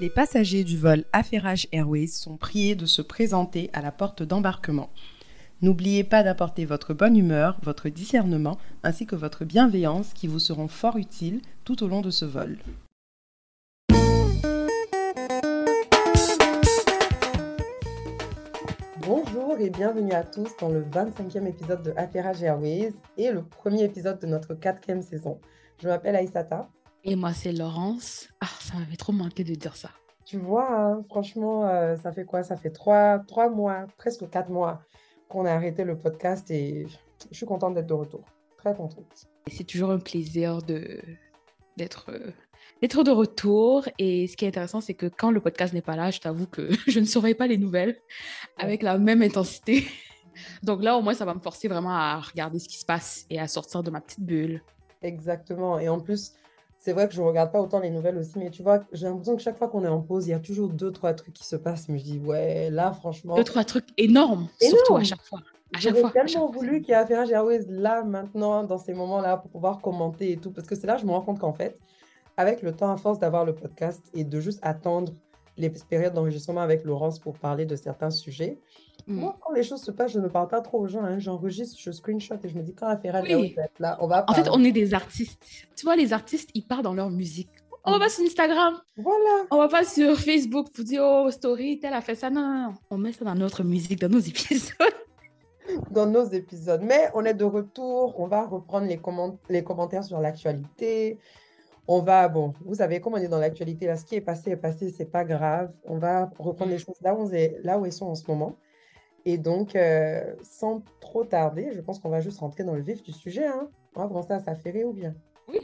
Les passagers du vol Affairage Airways sont priés de se présenter à la porte d'embarquement. N'oubliez pas d'apporter votre bonne humeur, votre discernement ainsi que votre bienveillance qui vous seront fort utiles tout au long de ce vol. Bonjour et bienvenue à tous dans le 25e épisode de Affairage Airways et le premier épisode de notre quatrième saison. Je m'appelle Aïsata. Et moi, c'est Laurence. Ah, ça m'avait trop manqué de dire ça. Tu vois, hein, franchement, euh, ça fait quoi? Ça fait trois, trois mois, presque quatre mois qu'on a arrêté le podcast et je suis contente d'être de retour. Très contente. C'est toujours un plaisir de d'être euh, d'être de retour. Et ce qui est intéressant, c'est que quand le podcast n'est pas là, je t'avoue que je ne surveille pas les nouvelles avec la même intensité. Donc là, au moins, ça va me forcer vraiment à regarder ce qui se passe et à sortir de ma petite bulle. Exactement. Et en plus, c'est vrai que je ne regarde pas autant les nouvelles aussi, mais tu vois, j'ai l'impression que chaque fois qu'on est en pause, il y a toujours deux, trois trucs qui se passent. Mais je dis, ouais, là, franchement. Deux, trois trucs énormes, surtout à chaque fois. J'aurais tellement voulu qu'il y ait Affaire Airways là, maintenant, dans ces moments-là, pour pouvoir commenter et tout. Parce que c'est là que je me rends compte qu'en fait, avec le temps, à force d'avoir le podcast et de juste attendre les périodes d'enregistrement avec Laurence pour parler de certains sujets, mm. moi, quand les choses se passent, je ne parle pas trop aux gens. Hein. J'enregistre, je screenshot et je me dis, quand Affaire oui. va être là, on va En fait, on est des artistes. Tu vois, les artistes, ils partent dans leur musique. On va sur Instagram. Voilà. On va pas sur Facebook pour dire, oh, story, tel a fait ça. Non, non, non. On met ça dans notre musique, dans nos épisodes. dans nos épisodes. Mais on est de retour. On va reprendre les, les commentaires sur l'actualité. On va, bon, vous savez, comment on est dans l'actualité, là, ce qui est passé est passé, c'est pas grave. On va reprendre les choses là où, est, là où elles sont en ce moment. Et donc, euh, sans trop tarder, je pense qu'on va juste rentrer dans le vif du sujet. Hein. On va commencer à s'affairer ou bien? Oui,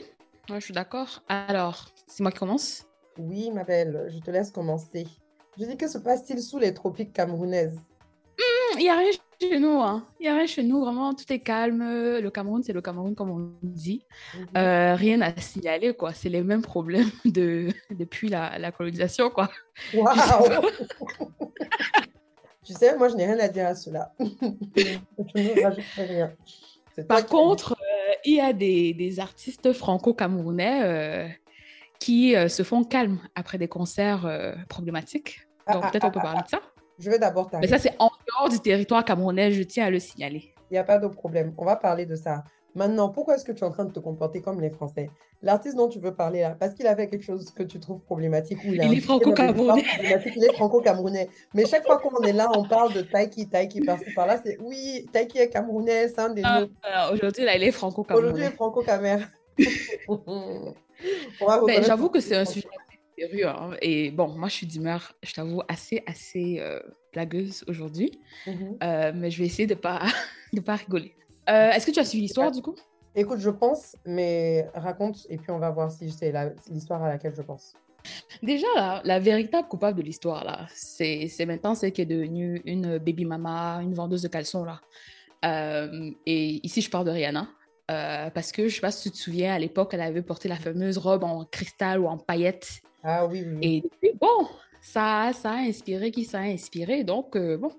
je suis d'accord. Alors, c'est moi qui commence? Oui, ma belle, je te laisse commencer. Je dis, que se passe-t-il sous les tropiques camerounaises? Il mmh, y a rien chez nous. Hein. Il n'y a rien chez nous. Vraiment, tout est calme. Le Cameroun, c'est le Cameroun, comme on dit. Mhm. Euh, rien à signaler, quoi. C'est les mêmes problèmes de... depuis la, la colonisation, quoi. Waouh Tu sais, moi, je n'ai rien à dire à cela. je ne rajoute rien. Par contre, euh, il y a des, des artistes franco-camerounais euh, qui se font calmes après des concerts problématiques. Ah, Donc, ah, peut-être on peut ah, parler de ça. Je vais d'abord Mais ça, c'est en dehors du territoire camerounais, je tiens à le signaler. Il n'y a pas de problème. On va parler de ça. Maintenant, pourquoi est-ce que tu es en train de te comporter comme les Français? L'artiste dont tu veux parler là, parce qu'il a fait quelque chose que tu trouves problématique ou il, il est franco-camerounais. Il est franco-camerounais. Mais chaque fois qu'on est là, on parle de Taiki, Taiki par-ci par-là. C'est oui, Taiki est camerounais, c'est un des ah, Aujourd'hui, là, il est franco-camerounais. Aujourd'hui, il est franco-camerounais. Ben, j'avoue que c'est un sujet Hein. Et bon, moi, je suis d'humeur, je t'avoue, assez, assez euh, blagueuse aujourd'hui. Mm-hmm. Euh, mais je vais essayer de ne pas, de pas rigoler. Euh, est-ce que tu as suivi l'histoire, du coup? Écoute, je pense, mais raconte, et puis on va voir si c'est l'histoire à laquelle je pense. Déjà, la véritable coupable de l'histoire, là, c'est maintenant celle qui est devenue une baby mama, une vendeuse de caleçons, là. et ici, je parle de Rihanna. Parce que je sais pas si tu te souviens, à l'époque, elle avait porté la fameuse robe en cristal ou en paillettes ah oui, oui. Et bon, ça, ça a inspiré qui ça a inspiré. Donc, euh, bon,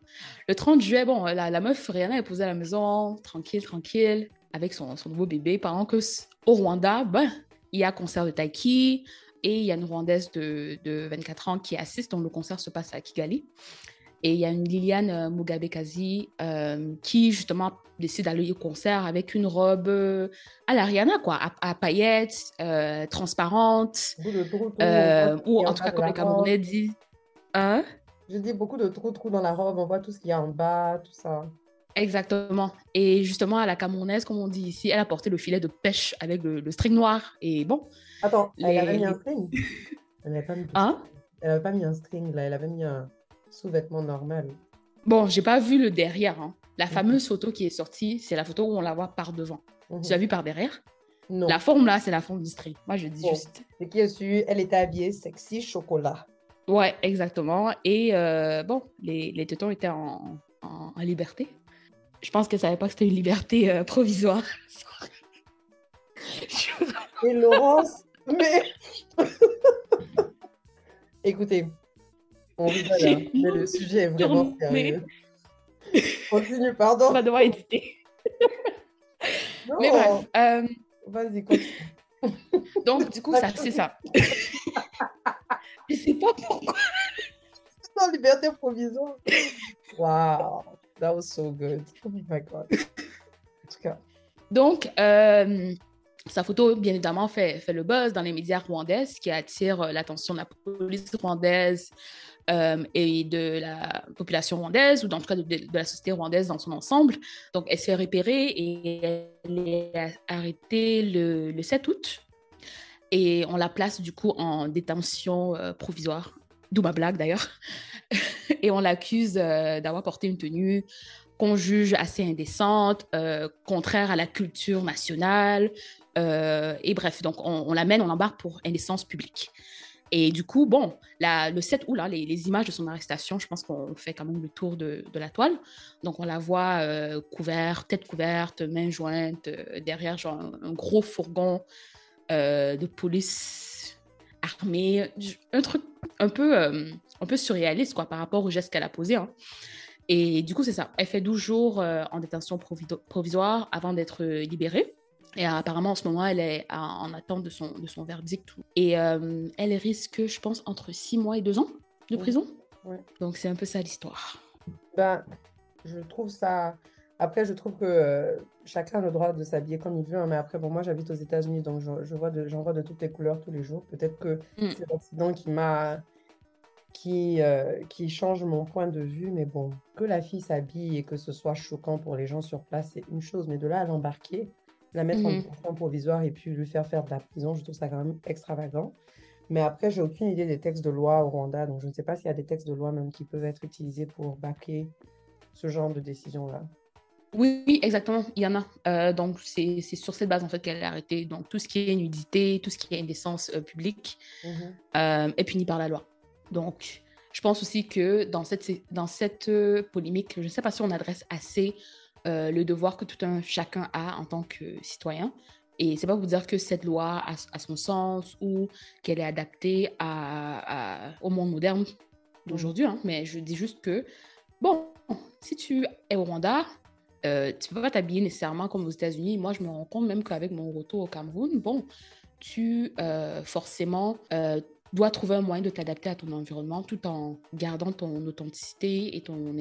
le 30 juillet, bon, la, la meuf, Rihanna est posée à la maison, tranquille, tranquille, avec son, son nouveau bébé, pendant que au Rwanda, ben, il y a concert de Taiki et il y a une Rwandaise de, de 24 ans qui assiste, donc le concert se passe à Kigali. Et il y a une Liliane euh, Mugabe Kazi euh, qui, justement, décide d'aller au concert avec une robe euh, à l'Ariana, quoi, à, paillettes, transparente. ou en tout cas, comme les Camerounais disent. Hein? Je dis beaucoup de trous-trous dans la robe, on voit tout ce qu'il y a en bas, tout ça. Exactement. Et justement, à la camerounaise, comme on dit ici, elle a porté le filet de pêche avec le, string noir. Et bon. Attends, elle avait mis un string? Elle n'avait pas mis, hein? elle avait pas mis un string, là, elle avait mis un sous-vêtement normal. Bon, j'ai pas vu le derrière. Hein. La mhm. fameuse photo qui est sortie, c'est la photo où on la voit par devant. Tu l'as vu par derrière? Non. La forme là, c'est la forme du string. Moi, je dis juste. Ce qui est su, elle était habillée sexy chocolat. Ouais, exactement. Et euh, bon, les, les tétons étaient en, en, liberté. Je pense qu'elle savait pas que c'était une liberté euh, provisoire. Et Laurence, mais. Écoutez, on rigole, hein, mais le sujet est vraiment sérieux. Continue, pardon. On va devoir éditer. Mais bref. Euh... Vas-y, continue. Donc, du coup, ça, c'est ça. je sais pas pourquoi. en liberté provisoire. Wow, that was so good. Oh my God. En tout cas. Donc, euh, sa photo, bien évidemment, fait, fait le buzz dans les médias rwandais, qui attire euh, l'attention de la police rwandaise euh, et de la population rwandaise, ou en tout cas de, la société rwandaise dans son ensemble. Donc, elle se fait et elle est arrêtée le, le 7 août. Et on la place du coup en détention euh, provisoire, d'où ma blague d'ailleurs. et on l'accuse euh, d'avoir porté une tenue qu'on juge assez indécente, contraire à la culture nationale. et bref, donc on, on l'amène, on l'embarque pour indécence publique. Et du coup, bon, le 7 août, là, les, images de son arrestation, je pense qu'on fait quand même le tour de, la toile. Donc, on la voit euh, couverte, tête couverte, main jointe, euh, derrière genre, un, un, gros fourgon euh, de police armée. Un truc un peu, un peu surréaliste, quoi, par rapport au geste qu'elle a posé. Hein. Et du coup, c'est ça. Elle fait 12 jours en détention provisoire avant d'être libérée. Et apparemment, en ce moment, elle est en attente de son, de son verdict. Et euh, elle risque, je pense, entre six mois et deux ans de prison. Ouais. Donc, c'est un peu ça l'histoire. Ben, je trouve ça. Après, je trouve que euh, chacun a le droit de s'habiller comme il veut. Hein, mais après, bon, moi, j'habite aux États-Unis, donc je, je vois de, j'en vois de toutes les couleurs tous les jours. Peut-être que mm. c'est l'accident qui m'a. Qui, euh, qui change mon point de vue, mais bon, que la fille s'habille et que ce soit choquant pour les gens sur place, c'est une chose, mais de là à l'embarquer, la mettre mm -hmm. en provisoire et puis lui faire faire de la prison, je trouve ça quand même extravagant. Mais après, j'ai aucune idée des textes de loi au Rwanda, donc je ne sais pas s'il y a des textes de loi même qui peuvent être utilisés pour baquer ce genre de décision-là. Oui, oui, exactement, il y en a. Euh, donc, c'est sur cette base, en fait, qu'elle est arrêtée. Donc, tout ce qui est nudité, tout ce qui est indécence euh, publique mm -hmm. euh, est puni par la loi. Donc, je pense aussi que dans cette, dans cette polémique, je ne sais pas si on adresse assez euh, le devoir que tout un chacun a en tant que citoyen. Et c'est pas pour dire que cette loi a, son sens ou qu'elle est adaptée à, au monde moderne d'aujourd'hui, hein, mais je dis juste que, bon, si tu es au Rwanda, euh, tu peux pas t'habiller nécessairement comme aux États-Unis. Moi, je me rends compte même qu'avec mon retour au Cameroun, bon, tu euh, forcément euh, dois trouver un moyen de t'adapter à ton environnement tout en gardant ton authenticité et ton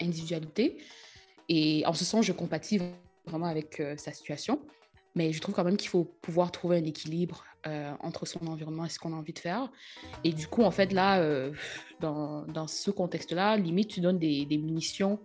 individualité. Et en ce sens, je compatis vraiment avec euh, sa situation. Mais je trouve quand même qu'il faut pouvoir trouver un équilibre euh, entre son environnement et ce qu'on a envie de faire. Et du coup, en fait, là, euh, dans, dans, ce contexte-là, limite, tu donnes des, des munitions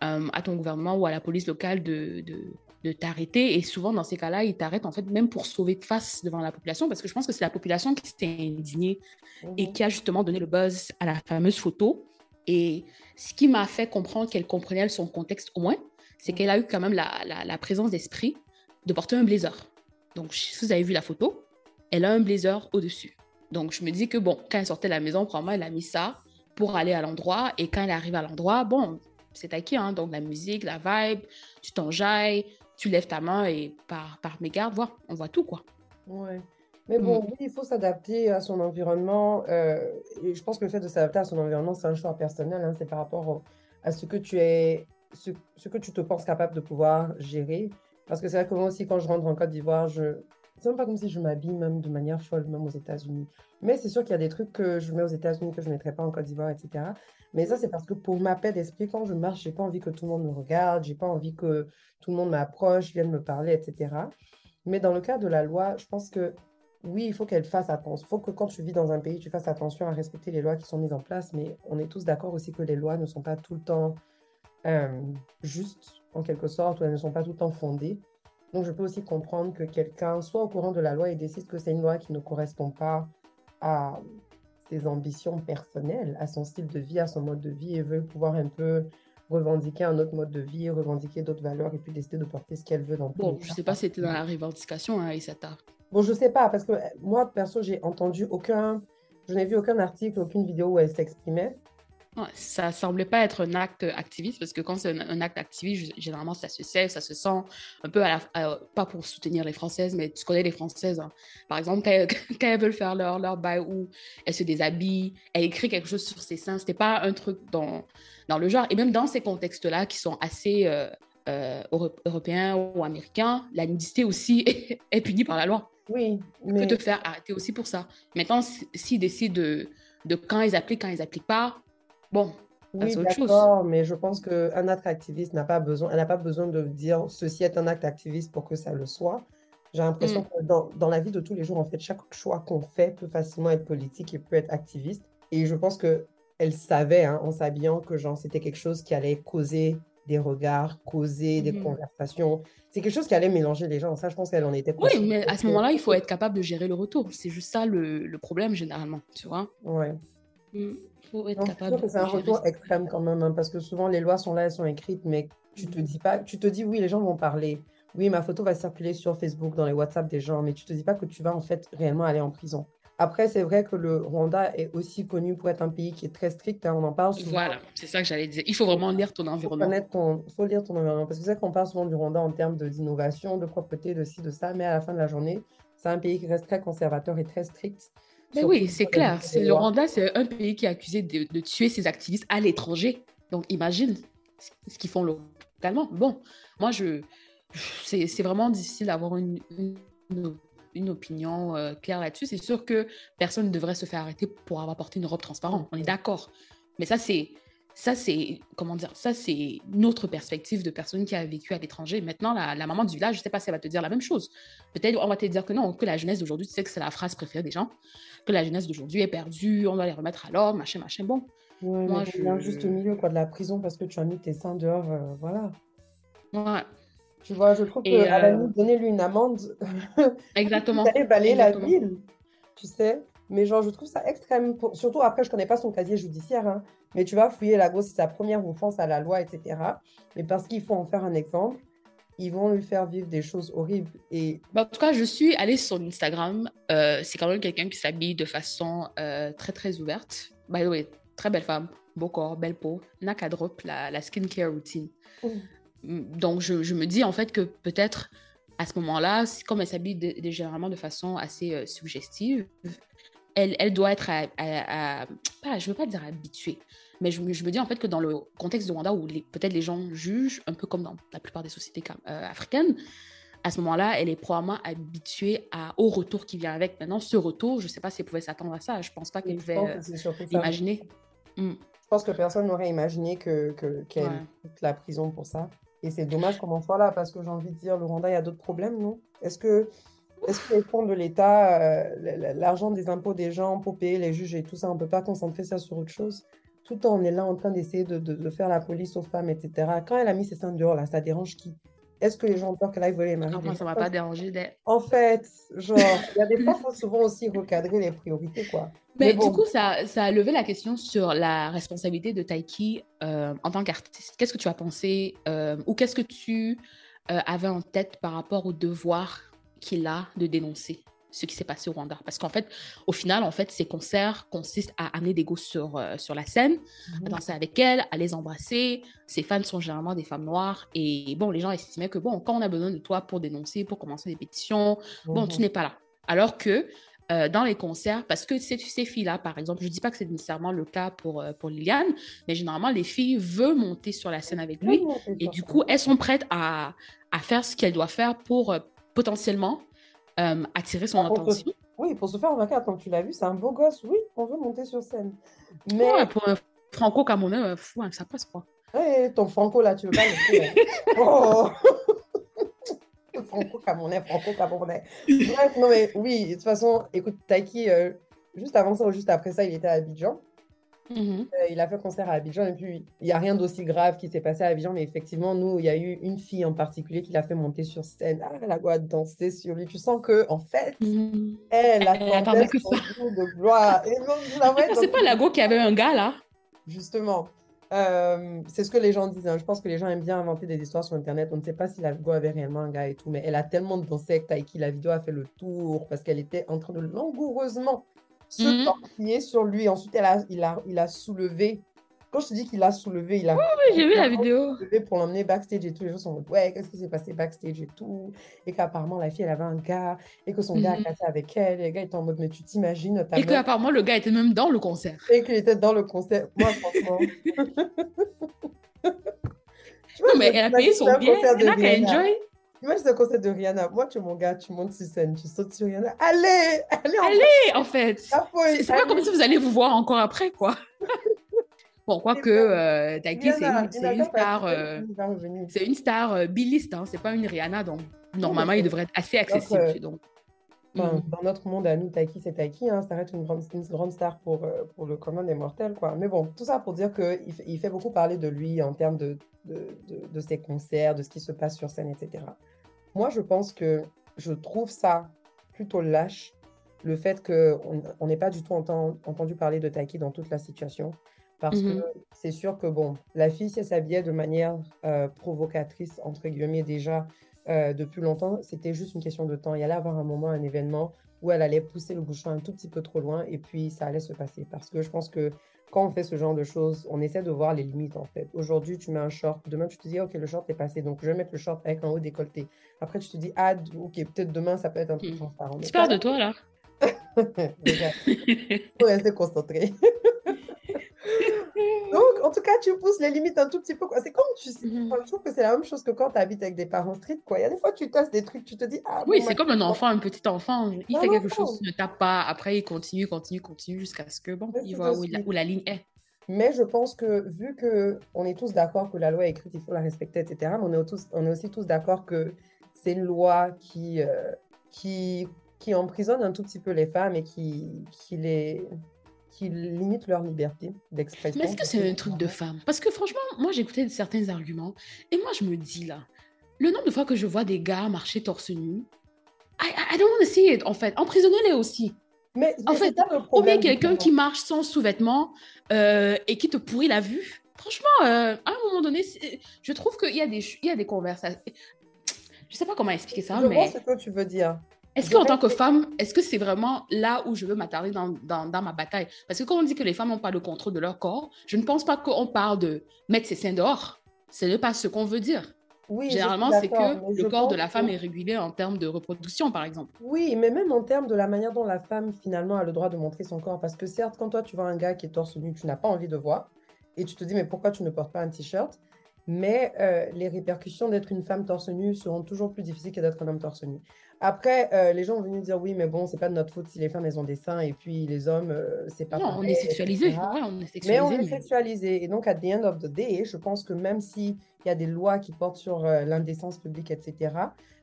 à ton gouvernement ou à la police locale de, de, de t'arrêter. Et souvent, dans ces cas-là, ils t'arrêtent, en fait, même pour sauver de face devant la population. Parce que je pense que c'est la population qui s'est indignée mmh. et qui a justement donné le buzz à la fameuse photo. Et ce qui m'a fait comprendre qu'elle comprenait son contexte au moins, c'est qu'elle a eu quand même la, la, la présence d'esprit de porter un blazer. Donc, si vous avez vu la photo, elle a un blazer au-dessus. Donc, je me dis que bon, quand elle sortait de la maison, probablement, elle a mis ça pour aller à l'endroit. Et quand elle arrive à l'endroit, bon, c'est acquis, hein, donc la musique, la vibe, tu t'enjailles, tu lèves ta main et par, par mégarde, voilà, on voit tout, quoi. Ouais. Mais bon, mmh. oui, il faut s'adapter à son environnement. Euh, et je pense que le fait de s'adapter à son environnement, c'est un choix personnel. Hein, c'est par rapport au, à ce que tu es, ce, ce, que tu te penses capable de pouvoir gérer. Parce que c'est vrai que moi aussi, quand je rentre en Côte d'Ivoire, je c'est même pas comme si je m'habille même de manière folle, même aux États-Unis. Mais c'est sûr qu'il y a des trucs que je mets aux États-Unis que je ne mettrais pas en Côte d'Ivoire, etc. Mais ça, c'est parce que pour ma paix d'esprit, quand je marche, j'ai pas envie que tout le monde me regarde, j'ai pas envie que tout le monde m'approche, vienne me parler, etc. Mais dans le cas de la loi, je pense que oui, il faut qu'elle fasse attention. Il faut que quand tu vis dans un pays, tu fasses attention à respecter les lois qui sont mises en place. Mais on est tous d'accord aussi que les lois ne sont pas tout le temps euh, justes, en quelque sorte, ou elles ne sont pas tout le temps fondées. Donc, je peux aussi comprendre que quelqu'un soit au courant de la loi et décide que c'est une loi qui ne correspond pas à ses ambitions personnelles, à son style de vie, à son mode de vie et veut pouvoir un peu revendiquer un autre mode de vie, revendiquer d'autres valeurs et puis décider de porter ce qu'elle veut dans Bon, je ne sais pas si c'était dans la revendication, hein, Isata. Bon, je sais pas, parce que moi, perso, j'ai entendu aucun, je n'ai vu aucun article, aucune vidéo où elle s'exprimait. Ça semblait pas être un acte activiste parce que quand c'est un, acte activiste, généralement ça se sait, ça se sent un peu à la, pas pour soutenir les Françaises, mais tu connais les Françaises. Hein. Par exemple, quand, elles veulent faire leur, leur bail où elles se déshabillent, elles écrivent quelque chose sur ses seins, c'était pas un truc dans, dans le genre. Et même dans ces contextes-là qui sont assez euh, euh, européens ou américains, la nudité aussi est punie par la loi. Oui, mais... Peux te faire arrêter aussi pour ça. Maintenant, s'ils décident de de quand ils appliquent, quand ils appliquent pas, bon, oui, d'accord, mais je pense qu'un acte activiste n'a pas besoin, elle n'a pas besoin de dire ceci est un acte activiste pour que ça le soit. J'ai l'impression mm. que dans, dans, la vie de tous les jours, en fait, chaque choix qu'on fait peut facilement être politique et peut être activiste. Et je pense que elle savait, hein, en s'habillant, que genre c'était quelque chose qui allait causer des regards, causer des mm. conversations. C'est quelque chose qui allait mélanger les gens. Ça, je pense qu'elle en était Oui, mais à ce moment-là, il faut être capable de gérer le retour. C'est juste ça le, le problème généralement, tu vois. Ouais. Mm faut être capable. C'est un retour extrême quand même, hein, parce que souvent les lois sont là, elles sont écrites, mais tu te dis pas, tu te dis oui, les gens vont parler. Oui, ma photo va circuler sur Facebook, dans les WhatsApp des gens, mais tu te dis pas que tu vas en fait réellement aller en prison. Après, c'est vrai que le Rwanda est aussi connu pour être un pays qui est très strict. Hein, on en parle souvent. Voilà, c'est ça que j'allais dire. Il faut vraiment lire ton environnement. Il faut, faut, lire ton environnement. Parce que c'est qu'on parle souvent du Rwanda en termes d'innovation, de, de propreté, de ci, de ça. Mais à la fin de la journée, c'est un pays qui reste très conservateur et très strict. Mais oui, c'est clair. Le Rwanda, c'est un pays qui est accusé de, tuer ses activistes à l'étranger. Donc, imagine ce qu'ils font localement. Bon, moi, je, c'est vraiment difficile d'avoir une, une, opinion euh, claire là-dessus. C'est sûr que personne ne devrait se faire arrêter pour avoir porté une robe transparente. On est d'accord. Mais ça, c'est ça, c'est, comment dire, ça, c'est notre perspective de personne qui a vécu à l'étranger. Maintenant, la, maman du village, je ne sais pas si elle va te dire la même chose. Peut-être on va te dire que non, que la jeunesse d'aujourd'hui, tu sais que c'est la phrase préférée des gens, que la jeunesse d'aujourd'hui est perdue, on doit les remettre à l'ordre, machin, machin. Bon. moi, je viens juste au milieu quoi, de la prison parce que tu as mis tes seins dehors, euh, voilà. Ouais. Tu vois, je trouve la limite, donner-lui une amende. Exactement. D'aller balayer la ville, tu sais. Mais genre, je trouve ça extrême. Surtout après, je connais pas son casier judiciaire. Hein. Mais tu vas fouiller la grosse, c'est sa première offense à la loi, etc. Mais parce qu'il faut en faire un exemple, ils vont lui faire vivre des choses horribles. Et... Bah, en tout cas, je suis allée sur Instagram. Euh, c'est quand même quelqu'un qui s'habille de façon euh, très, très ouverte. By the way, très belle femme, beau corps, belle peau, n'a qu'à drop la, la skincare routine. Donc, je, je, me dis en fait que peut-être à ce moment-là, comme elle s'habille généralement de façon assez euh, suggestive, elle, doit être, à, pas, je veux pas dire habituée, mais je, me dis en fait que dans le contexte de Rwanda où peut-être les gens jugent, un peu comme dans la plupart des sociétés euh, africaines, à ce moment-là, elle est probablement habituée à, au retour qui vient avec. Maintenant, ce retour, je ne sais pas si elle pouvait s'attendre à ça. Je ne pense pas qu'elle pouvait euh, imaginer. Hmm. Je pense que personne n'aurait imaginé qu'elle que, la prison pour ça. Et c'est dommage qu'on en soit là, parce que j'ai envie de dire, le Rwanda, il y a d'autres problèmes, non? Est-ce que est-ce que les fonds de l'État, euh, l'argent des impôts des gens pour payer les juges et tout ça, on ne peut pas concentrer ça sur autre chose? Tout le temps, on est là en train d'essayer de, faire la police aux femmes, etc. Quand elle a mis ses seins dehors, là, ça dérange qui? Est-ce que les gens ont peur qu'elle aille voler les maris Moi, ça ne m'a pas dérangé. En fait, genre, il y a des fois, il faut souvent aussi recadrer les priorités, quoi. Mais, du coup, ça, ça, a levé la question sur la responsabilité de Taiki euh, en tant qu'artiste. Qu'est-ce que tu as pensé euh, ou qu'est-ce que tu avais en tête par rapport au devoir qu'il a de dénoncer? Ce qui s'est passé au Rwanda. Parce qu'en fait, au final, en fait, ces concerts consistent à amener des gosses sur, euh, sur la scène, à mhm. danser avec elles, à les embrasser. Ces fans sont généralement des femmes noires. Et bon, les gens estimaient que, bon, quand on a besoin de toi pour dénoncer, pour commencer des pétitions, bon, tu mhm. n'es pas là. Alors que euh, dans les concerts, parce que ces, ces filles-là, par exemple, je ne dis pas que c'est nécessairement le cas pour, euh, pour Liliane, mais généralement, les filles veulent monter sur la scène avec lui. Et du coup, elles sont prêtes à, à faire ce qu'elles doivent faire pour potentiellement euh, attirer son attention. Oui, pour se faire remarquer, comme tu l'as vu, c'est un beau gosse, oui, on veut monter sur scène. Mais pour un franco-camerounais, euh, fou, hein, ça passe quoi. Ton franco là, tu veux pas le oh Franco-camerounais, franco-camerounais. Bref, non mais oui, de toute façon, écoute, Taiki, euh, juste avant ça ou juste après ça, il était à Abidjan. Mhm. Euh, il a fait concert à Abidjan et puis il n'y a rien d'aussi grave qui s'est passé à Abidjan, mais effectivement, nous, il y a eu une fille en particulier qui l'a fait monter sur scène. Ah, elle a danser sur lui? Tu sens que en fait, mhm. elle attendait que ça. de gloire. C'est pas Lago qui avait un gars là Justement. Euh, c'est ce que les gens disent. Hein. Je pense que les gens aiment bien inventer des histoires sur Internet. On ne sait pas si Lago avait réellement un gars et tout, mais elle a tellement dansé avec Taiki. La vidéo a fait le tour parce qu'elle était en train de langoureusement se tortiller sur lui. Ensuite, elle a, il, a, il a soulevé. Quand je te dis qu'il a soulevé, il a. Oui, oui j'ai vu la vidéo. Pour l'emmener backstage et tout. Les gens sont ouais, qu'est-ce qui s'est passé backstage et tout? Et qu'apparemment, la fille, elle avait un gars et que son gars a mmh. cassé avec elle. Et le gars était en mode, mais tu t'imagines. Et qu'apparemment, le gars était même dans le concert. Et qu'il était dans le concert. Moi, franchement. non, mais elle a payé son billet. Elle a qu'à enjoy. Imagine le concert de Rihanna. Moi, tu es mon gars, tu montes sur scène, tu sautes sur Rihanna. Allez, allez, en allez, en fait. C'est pas comme si vous allez vous voir encore après, quoi. Bon, quoique euh, Taki, c'est une, star, euh, c'est une star euh, biliste, hein, c'est pas une Rihanna, donc normalement, il devrait être assez accessible. Euh, donc, mm. Dans notre monde à nous, Taki, c'est Taki, hein, ça reste une grande, une grande star pour, pour le commun des mortels. Quoi. Mais bon, tout ça pour dire qu'il il fait beaucoup parler de lui en termes de, de, de, ses concerts, de ce qui se passe sur scène, etc. Moi, je pense que je trouve ça plutôt lâche, le fait qu'on n'ait pas du tout entendu parler de Taki dans toute la situation. Parce que mmh c'est sûr que, bon, la fille, si elle s'habillait de manière euh, provocatrice, entre guillemets, déjà euh, depuis longtemps, c'était juste une question de temps. Il y allait avoir un moment, un événement où elle allait pousser le bouchon un tout petit peu trop loin et puis ça allait se passer. Parce que je pense que quand on fait ce genre de choses, on essaie de voir les limites en fait. Aujourd'hui, tu mets un short, demain tu te dis, ok, le short est passé, donc je vais mettre le short avec un haut décolleté. Après, tu te dis, ah, ok, peut-être demain ça peut être un peu mmh. transparent. Tu parles de toi là faut rester concentré. Donc, en tout cas, tu pousses les limites un tout petit peu. C'est comme tu sais, mhm. je trouve que c'est la même chose que quand tu habites avec des parents. Quoi. Il y a des fois, tu testes des trucs, tu te dis. Ah, oui, c'est comme un enfant, un petit enfant. Il fait quelque chose, ne tape pas. Après, il continue, continue, continue jusqu'à ce que, bon, il voit où, où, la ligne est. Mais je pense que, vu qu'on est tous d'accord que la loi est écrite, il faut la respecter, etc., on est, tous, on est aussi tous d'accord que c'est une loi qui, euh, qui, qui emprisonne un tout petit peu les femmes et qui, qui les qui limitent leur liberté d'expression. Mais est-ce que c'est un truc de femme? Parce que franchement, moi j'écoutais certains arguments et moi je me dis là, le nombre de fois que je vois des gars marcher torse nu, I, I don't want to see it en fait. Emprisonnez-les aussi. Mais en fait, ou bien quelqu'un qui marche sans sous-vêtements euh, et qui te pourrit la vue. Franchement, euh, à un moment donné, je trouve qu'il y, a des, il y a des conversations. Je sais pas comment expliquer ça, je mais. ce que tu veux dire. Est-ce qu'en tant que femme, est-ce que c'est vraiment là où je veux m'attarder dans, dans, ma bataille? Parce que quand on dit que les femmes n'ont pas le contrôle de leur corps, je ne pense pas qu'on parle de mettre ses seins dehors. Ce n'est pas ce qu'on veut dire. Oui, Généralement, c'est que le corps de la femme est régulé en termes de reproduction, par exemple. Oui, mais même en termes de la manière dont la femme, finalement, a le droit de montrer son corps. Parce que certes, quand toi, tu vois un gars qui est torse nu, tu n'as pas envie de voir. Et tu te dis, mais pourquoi tu ne portes pas un t-shirt? Mais euh, les répercussions d'être une femme torse nu seront toujours plus difficiles que d'être un homme torse nu. Après, euh, les gens ont venu dire oui, mais bon, c'est pas de notre faute si les femmes elles ont des seins et puis les hommes, euh, c'est pas. Non, on est sexualisé. on est sexualisé. Mais on est sexualisé. Et donc, à the end of the day, je pense que même s'il y a des lois qui portent sur l'indécence publique, etc.,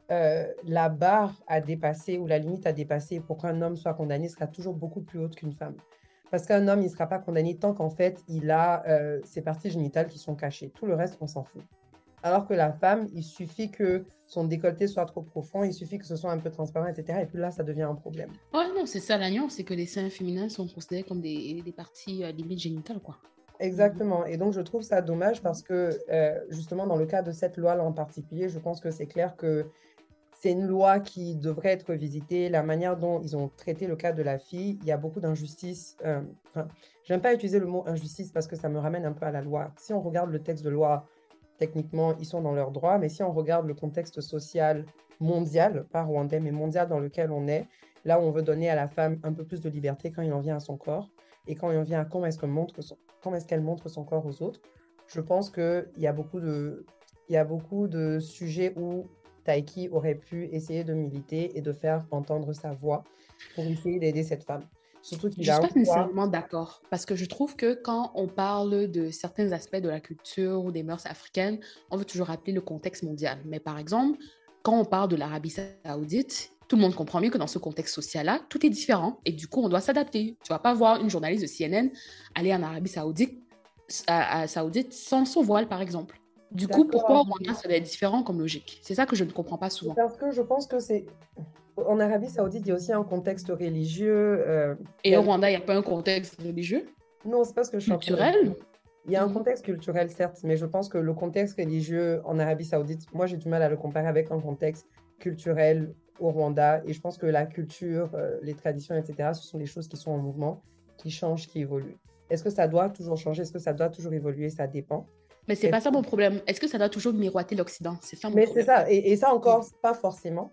la barre à dépasser ou la limite à dépasser pour qu'un homme soit condamné sera toujours beaucoup plus haute qu'une femme. Parce qu'un homme, il ne sera pas condamné tant qu'en fait, il a euh, ses parties génitales qui sont cachées. Tout le reste, on s'en fout. Alors que la femme, il suffit que son décolleté soit trop profond, il suffit que ce soit un peu transparent, etc. Et puis là, ça devient un problème. Ouais, non, c'est ça la c'est que les seins féminins sont considérés comme des, des parties euh, limites génitales, quoi. Exactement. Et donc, je trouve ça dommage parce que, euh, justement, dans le cas de cette loi-là en particulier, je pense que c'est clair que c'est une loi qui devrait être visitée. La manière dont ils ont traité le cas de la fille, il y a beaucoup d'injustices. Euh, j'aime pas utiliser le mot injustice parce que ça me ramène un peu à la loi. Si on regarde le texte de loi, techniquement, ils sont dans leurs droits, mais si on regarde le contexte social mondial, pas rwandais, mais mondial dans lequel on est, là où on veut donner à la femme un peu plus de liberté quand il en vient à son corps et quand il en vient à comment est-ce qu'elle montre son corps aux autres, je pense qu'il y a beaucoup de il y a beaucoup de sujets où Taiki aurait pu essayer de militer et de faire entendre sa voix pour essayer d'aider cette femme. Surtout qu'il Je ne suis pas nécessairement d'accord, parce que je trouve que quand on parle de certains aspects de la culture ou des mœurs africaines, on veut toujours rappeler le contexte mondial. Mais par exemple, quand on parle de l'Arabie saoudite, tout le monde comprend mieux que dans ce contexte social-là, tout est différent et du coup, on doit s'adapter. Tu vas pas voir une journaliste de CNN aller en Arabie saoudite, à, saoudite sans son voile, par exemple. Du coup, pourquoi au Rwanda, ça va être différent comme logique? C'est ça que je ne comprends pas souvent. Parce que je pense que c'est. En Arabie Saoudite, il y a aussi un contexte religieux. Euh, Et au Rwanda, il n'y a pas un contexte religieux? Non, c'est pas ce que je suis Culturel? Il y a un mhm. contexte culturel, certes, mais je pense que le contexte religieux en Arabie Saoudite, moi, j'ai du mal à le comparer avec un contexte culturel au Rwanda. Et je pense que la culture, euh, les traditions, etc., ce sont des choses qui sont en mouvement, qui changent, qui évoluent. Est-ce que ça doit toujours changer? Est-ce que ça doit toujours évoluer? Ça dépend. Mais c'est pas ça mon problème. Est-ce que ça doit toujours miroiter l'Occident? C'est ça mon Mais c'est ça. Et, ça encore, pas forcément.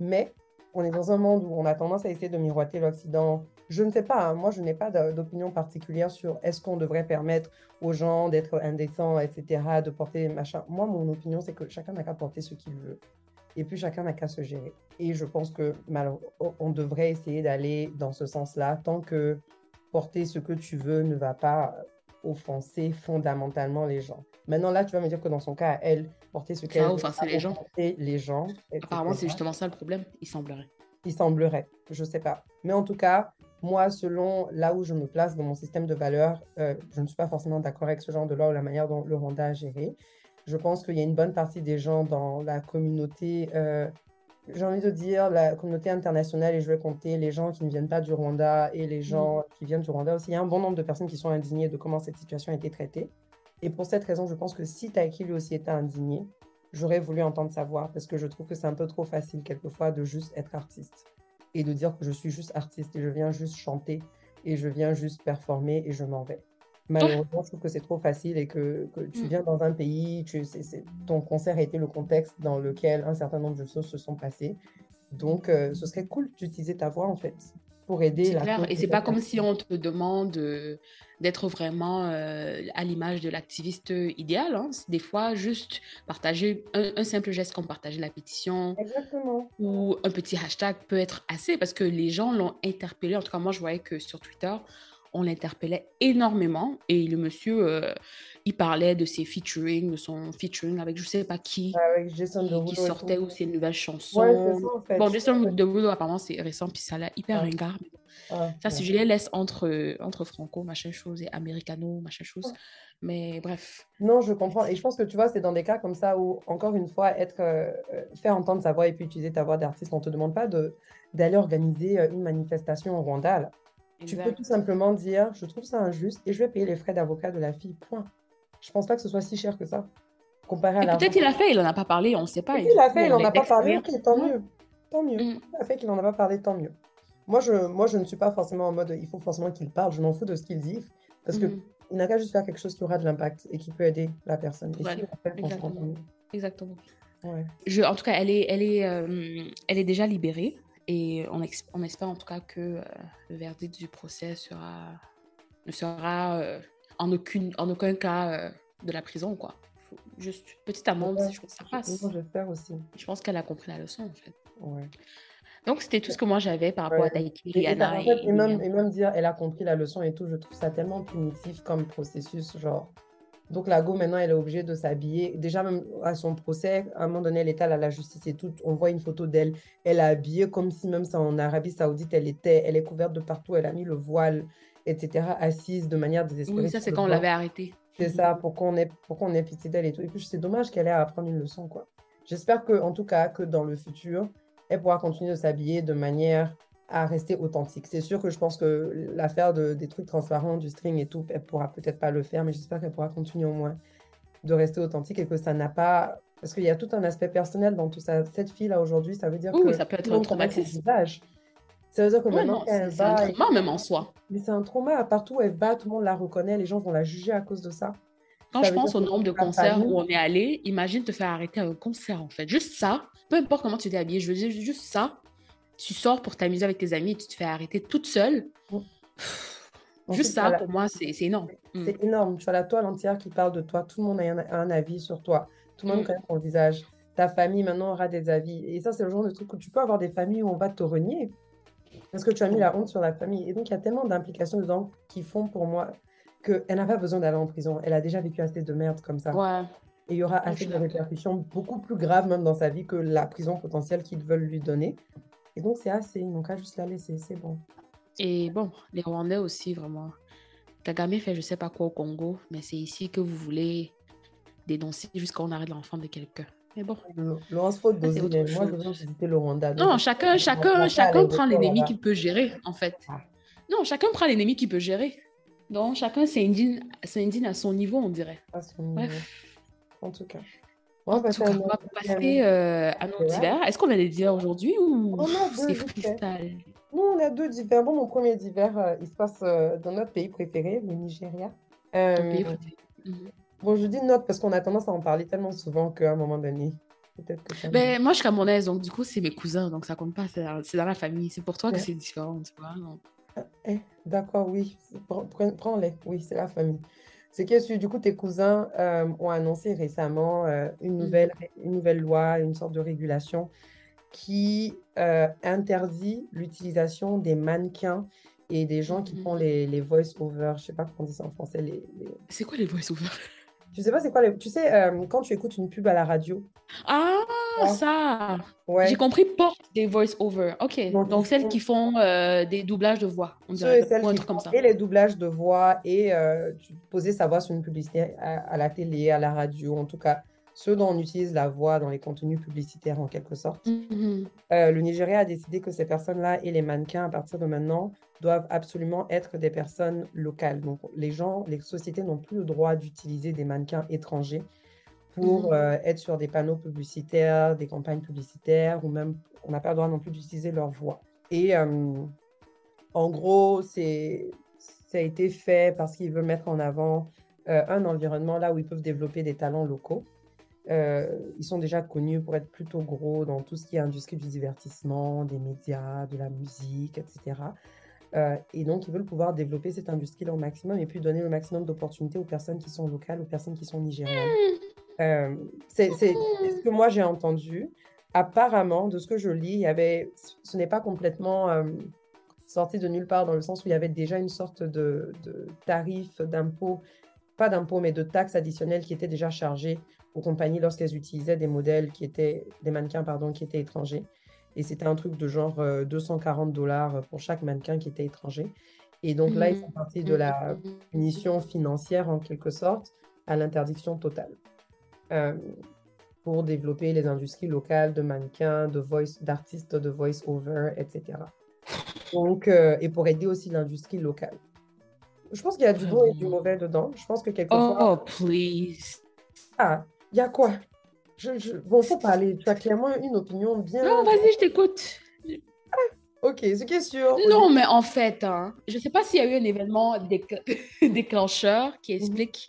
Mais on est dans un monde où on a tendance à essayer de miroiter l'Occident. Je ne sais pas. Hein. Moi, je n'ai pas d'opinion particulière sur est-ce qu'on devrait permettre aux gens d'être indécents, etc., de porter machin. Moi, mon opinion, c'est que chacun n'a qu'à porter ce qu'il veut. Et puis chacun n'a qu'à se gérer. Et je pense que on devrait essayer d'aller dans ce sens-là tant que porter ce que tu veux ne va pas offenser fondamentalement les gens. Maintenant, là, tu vas me dire que dans son cas, elle, porter ce qu'elle offenser les gens. les gens. Apparemment, c'est justement ça le problème, il semblerait. Il semblerait, je sais pas. Mais en tout cas, moi, selon là où je me place dans mon système de valeurs, euh, je ne suis pas forcément d'accord avec ce genre de loi ou la manière dont le Rwanda a géré. Je pense qu'il y a une bonne partie des gens dans la communauté euh, j'ai envie de dire, la communauté internationale, et je vais compter les gens qui ne viennent pas du Rwanda et les gens qui viennent du Rwanda aussi. Il y a un bon nombre de personnes qui sont indignées de comment cette situation a été traitée. Et pour cette raison, je pense que si Taiki lui aussi était indigné, j'aurais voulu entendre sa voix parce que je trouve que c'est un peu trop facile quelquefois de juste être artiste et de dire que je suis juste artiste et je viens juste chanter et je viens juste performer et je m'en vais. Malheureusement, je trouve que c'est trop facile et que, tu mm. viens dans un pays, tu, ton concert a été le contexte dans lequel un certain nombre de choses se sont passées. Donc, euh, ce serait cool d'utiliser ta voix, en fait, pour aider. C'est clair, et c'est pas comme si on te demande d'être vraiment euh, à l'image de l'activiste idéal. Hein. Des fois, juste partager un, simple geste comme partager la pétition Exactement. ou un petit hashtag peut être assez parce que les gens l'ont interpellé. En tout cas, moi, je voyais que sur Twitter, on l'interpellait énormément et le monsieur, euh, il parlait de ses featuring, de son featuring avec je sais pas qui, avec Jason Derulo qui sortait ou ses nouvelles chansons. Bon, Jason Derulo, apparemment, c'est récent, puis ça l'a hyper ouais. ringard. ça, si je les laisse entre, entre Franco, machin chose, et Americano, machin chose. Mais bref. Non, je comprends. Et je pense que tu vois, c'est dans des cas comme ça où, encore une fois, être, euh, euh, faire entendre sa voix et puis utiliser ta voix d'artiste, on ne te demande pas d'aller organiser une manifestation au Rwanda. Tu peux tout simplement dire, je trouve ça injuste et je vais payer les frais d'avocat de la fille. Point. Je pense pas que ce soit si cher que ça. Comparé à peut-être il a fait, il en a pas parlé, on ne sait pas. Il a fait, il en a pas parlé. Tant mieux, tant mieux. Mm. Il a fait qu'il en a pas parlé, tant mieux. Moi, je, moi, je ne suis pas forcément en mode, il faut forcément qu'il parle. Je m'en fous de ce qu'il dit parce que mm. il n'a qu'à juste faire quelque chose qui aura de l'impact et qui peut aider la personne. exactement. exactement. Je, en tout cas, elle est, elle est, euh, elle est déjà libérée. Et on, on, espère en tout cas que euh, le verdict du procès sera, ne sera euh, en, aucune, en aucun cas euh, de la prison. Quoi. juste petite amende, si je trouve que ça passe. J'espère aussi. Je pense qu'elle a compris la leçon, en fait. Donc, c'était tout ce que moi j'avais par rapport à Tahiti, Rihanna. Et, et, même, et, même, dire elle a compris la leçon et tout, je trouve ça tellement primitif comme processus. Genre, donc, la Go, maintenant, elle est obligée de s'habiller. Déjà, même à son procès, à un moment donné, elle est à la justice et tout. On voit une photo d'elle. Elle est habillée comme si, même ça, en Arabie Saoudite, elle était. Elle est couverte de partout. Elle a mis le voile, etc. Assise de manière désespérée. Oui, ça, c'est quand on l'avait arrêtée. C'est ça, pour qu'on ait, pour qu'on ait pitié d'elle et tout. Et puis, c'est dommage qu'elle ait à apprendre une leçon, quoi. J'espère que, en tout cas, que dans le futur, elle pourra continuer de s'habiller de manière à rester authentique. C'est sûr que je pense que l'affaire de, des trucs transparents, du string et tout, elle pourra peut-être pas le faire, mais j'espère qu'elle pourra continuer au moins de rester authentique et que ça n'a pas... Parce qu'il y a tout un aspect personnel dans tout ça. Cette fille-là, aujourd'hui, ça veut dire que... Oui, ça peut être un trauma visage. Ça veut dire que maintenant, elle va... C'est un trauma même en soi. Mais c'est un trauma. Partout où elle va, tout le monde la reconnaît. Les gens vont la juger à cause de ça. Quand je pense au nombre de concerts où on est allé, imagine te faire arrêter à un concert, en fait. Juste ça, peu importe comment tu t'es habillé, je veux dire, juste ça, tu sors pour t'amuser avec tes amis et tu te fais arrêter toute seule. Mm. Juste ça, pour moi, c'est énorme. Mm. C'est énorme. Tu as la toile entière qui parle de toi. Tout le monde a un, avis sur toi. Tout le monde mm. connaît ton visage. Ta famille, maintenant, aura des avis. Et ça, c'est le genre de truc où tu peux avoir des familles où on va te renier. Parce que tu as mis la honte sur la famille. Et donc, il y a tellement d'implications dedans qui font pour moi qu'elle n'a pas besoin d'aller en prison. Elle a déjà vécu assez de merde comme ça. Et il y aura assez de répercussions beaucoup plus graves même dans sa vie que la prison potentielle qu'ils veulent lui donner. Et donc, c'est assez. Ils n'ont qu'à juste la laisser. C'est bon. Et bon, les Rwandais aussi, vraiment. Kagame fait je sais pas quoi au Congo, mais c'est ici que vous voulez dénoncer jusqu'à on arrête l'enfant de quelqu'un. Mais bon. Laurence faut doser. Moi, je veux visiter le Rwanda. Non, chacun, chacun, chacun prend l'ennemi qu'il peut gérer, en fait. Ah. Non, chacun prend l'ennemi qu'il peut gérer. Donc, chacun s'indigne à son niveau, on dirait. À son niveau. Bref. En tout cas. On va passer, euh, à nos divers. Est-ce qu'on a des divers aujourd'hui ou c'est freestyle? Nous, on a deux divers. Bon, mon premier divers, euh, il se passe euh, dans notre pays préféré, le Nigeria. Pays préféré. Mhm. Bon, je dis notre parce qu'on a tendance à en parler tellement souvent qu'à un moment donné, peut-être que ça... Ben, moi, je suis camerounaise, donc du coup, c'est mes cousins, donc ça compte pas. C'est dans la famille. C'est pour toi que c'est différent, tu vois. Ah, eh, D'accord, oui. Prends-les. Oui, c'est la famille. Ce qui est du coup, tes cousins euh, ont annoncé récemment euh, une, Mhm. nouvelle, une nouvelle loi, une sorte de régulation qui euh, interdit l'utilisation des mannequins et des gens qui Mhm. font les, les voice-over. Je sais pas comment on dit ça en français. Les, les- C'est quoi les voice-over? Tu sais pas c'est quoi les... Tu sais, quand tu écoutes une pub à la radio, Ah, Ouais. ça! ouais, J'ai compris porte des voice-over. Ok. Donc, celles font- qui font euh, des doublages de voix, on ceux dirait, et celles ou un truc comme ça. et les doublages de voix et euh, posais sa voix sur une publicité à, à la télé, à la radio, en tout cas, ceux dont on utilise la voix dans les contenus publicitaires en quelque sorte. Mhm. Euh, le Nigeria a décidé que ces personnes-là et les mannequins, à partir de maintenant, doivent absolument être des personnes locales. Donc, les gens, les sociétés n'ont plus le droit d'utiliser des mannequins étrangers pour Mhm. euh, être sur des panneaux publicitaires, des campagnes publicitaires, ou même, on n'a pas le droit non plus d'utiliser leur voix. Et euh, en gros, c'est, ça a été fait parce qu'ils veulent mettre en avant euh, un environnement là où ils peuvent développer des talents locaux. Ils sont déjà connus pour être plutôt gros dans tout ce qui est industrie du divertissement, des médias, de la musique, etc. Euh, et donc, ils veulent pouvoir développer cette industrie au maximum et puis donner le maximum d'opportunités aux personnes qui sont locales, aux personnes qui sont nigérianes. Euh, c'est ce que moi j'ai entendu. Apparemment, de ce que je lis, il y avait, ce n'est pas complètement euh, sorti de nulle part dans le sens où il y avait déjà une sorte de, de tarif d'impôt, pas d'impôt, mais de taxes additionnelles qui étaient déjà chargées aux compagnies lorsqu'elles utilisaient des modèles qui étaient, des mannequins, pardon, qui étaient étrangers. Et c'était un truc de genre euh, 240 dollars pour chaque mannequin qui était étranger. Et donc là, ils sont partis de la punition financière en quelque sorte à l'interdiction totale euh, pour développer les industries locales de mannequins, de voice, d'artistes de voice-over, etc. Donc, euh, et pour aider aussi l'industrie locale. Je pense qu'il y a du bon et du mauvais dedans. Je pense que quelquefois... Oh, please. Ah, il y a quoi? Je, je... Bon, faut parler. Tu as clairement une opinion bien... Non, vas-y, je t'écoute. Ok, ce qui est sûr... Non, mais en fait, hein, je ne sais pas s'il y a eu un événement déc- déclencheur qui explique,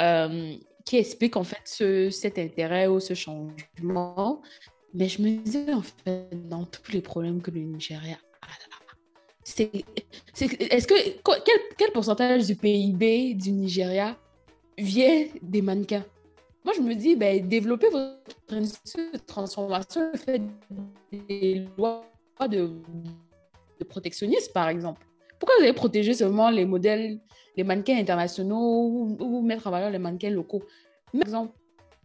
euh, qui explique en fait ce, cet intérêt ou ce changement. Mais je me disais, en fait, dans tous les problèmes que le Nigeria a c'est, est-ce que, quel, quel pourcentage du PIB du Nigeria vient des mannequins? Moi, je me dis, ben, développez votre transformation, faites des lois de protectionnisme, par exemple. Pourquoi vous allez protéger seulement les modèles, les mannequins internationaux ou, ou mettre en valeur les mannequins locaux? Par exemple,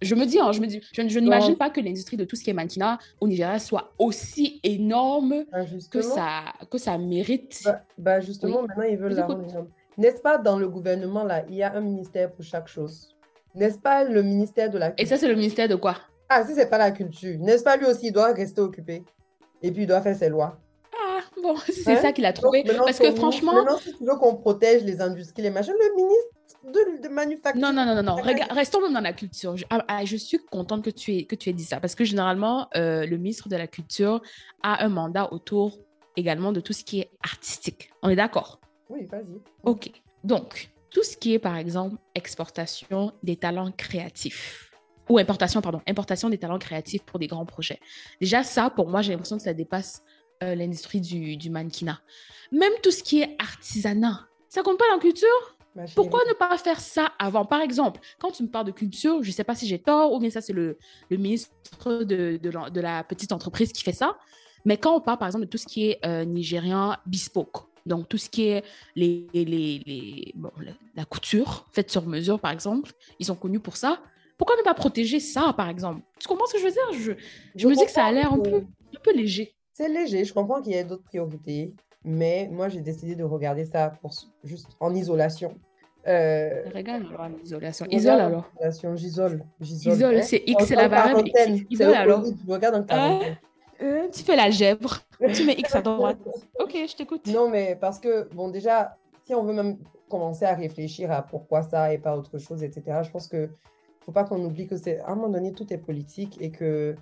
je me dis, hein, je me dis, je, je n'imagine pas que l'industrie de tout ce qui est mannequinat au Nigeria soit aussi énorme Bah, que ça, que ça mérite. bah, bah, justement, Oui. maintenant, ils veulent la. N'est-ce pas, dans le gouvernement, là, il y a un ministère pour chaque chose? N'est-ce pas le ministère de la Et culture? ça, c'est le ministère de quoi? Ah, si c'est pas la culture, n'est-ce pas lui aussi, il doit rester occupé? Et puis, il doit faire ses lois. Bon, c'est Hein? ça qu'il a trouvé. Parce que franchement, Maintenant, si tu veux qu'on protège les industries, les machins, le ministre de, de manufacture. Non, non, non, non, non. Rega- restons même dans la culture. Je, ah, ah, je suis contente que tu aies, que tu aies dit ça parce que généralement, euh, le ministre de la Culture a un mandat autour également de tout ce qui est artistique. On est d'accord? Oui, vas-y. OK. Donc, tout ce qui est, par exemple, exportation des talents créatifs. Ou importation, pardon, importation des talents créatifs pour des grands projets. Déjà, ça, pour moi, j'ai l'impression que ça dépasse euh, l'industrie du, du mannequinat. Même tout ce qui est artisanat, ça compte pas dans la culture? Pourquoi ne pas faire ça avant? Par exemple, quand tu me parles de culture, je ne sais pas si j'ai tort ou bien ça, c'est le, le ministre de, de, la, de la petite entreprise qui fait ça. Mais quand on parle, par exemple, de tout ce qui est euh, nigérian bespoke, donc tout ce qui est les, les, les- bon, la, couture faite sur mesure, par exemple, ils sont connus pour ça. Pourquoi ne pas protéger ça, par exemple? Tu comprends ce que je veux dire? Je, je me dis que ça a l'air un peu, un peu léger. C'est léger, je comprends qu'il y ait d'autres priorités, mais moi j'ai décidé de regarder ça pour juste en isolation. Euh, Regarde alors l'isolation. je Isole en alors. isolation, j'isole, j'isole. Isole, c'est En- X, en la variable Isole le alors. Je regarde en quarantaine. Euh, tu fais l'algèbre. Tu mets X à droite. Ok, je t'écoute. Non, mais parce que, bon, déjà, si on veut même commencer à réfléchir à pourquoi ça et pas autre chose, etc., je pense que faut pas qu'on oublie que c'est, à un moment donné, tout est politique et que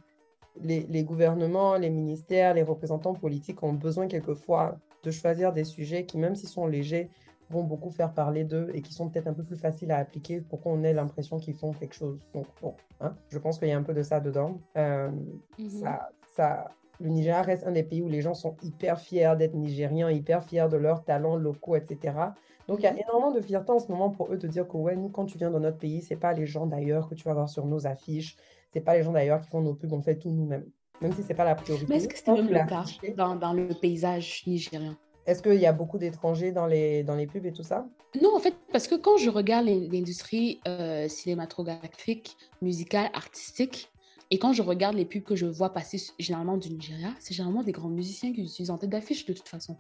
les, les gouvernements, les ministères, les représentants politiques ont besoin quelquefois de choisir des sujets qui, même s'ils sont légers, vont beaucoup faire parler d'eux et qui sont peut-être un peu plus faciles à appliquer pour qu'on ait l'impression qu'ils font quelque chose. Donc, bon, hein, je pense qu'il y a un peu de ça dedans. Euh, Mhm. ça, ça, le Nigeria reste un des pays où les gens sont hyper fiers d'être nigériens, hyper fiers de leurs talents locaux, etc. Donc, il y a énormément de fierté en ce moment pour eux de dire que, ouais, nous, quand tu viens dans notre pays, c'est pas les gens d'ailleurs que tu vas voir sur nos affiches, c'est pas les gens d'ailleurs qui font nos pubs, on fait tout nous-mêmes, même si c'est pas la priorité. Mais est-ce que c'est même le cas dans, dans le paysage nigérien? Est-ce qu'il y a beaucoup d'étrangers dans les, dans les pubs et tout ça? Non, en fait, parce que quand je regarde l'industrie euh, cinématographique, musicale, artistique, et quand je regarde les pubs que je vois passer généralement du Nigeria, c'est généralement des grands musiciens qui utilisent en tête d'affiche de toute façon.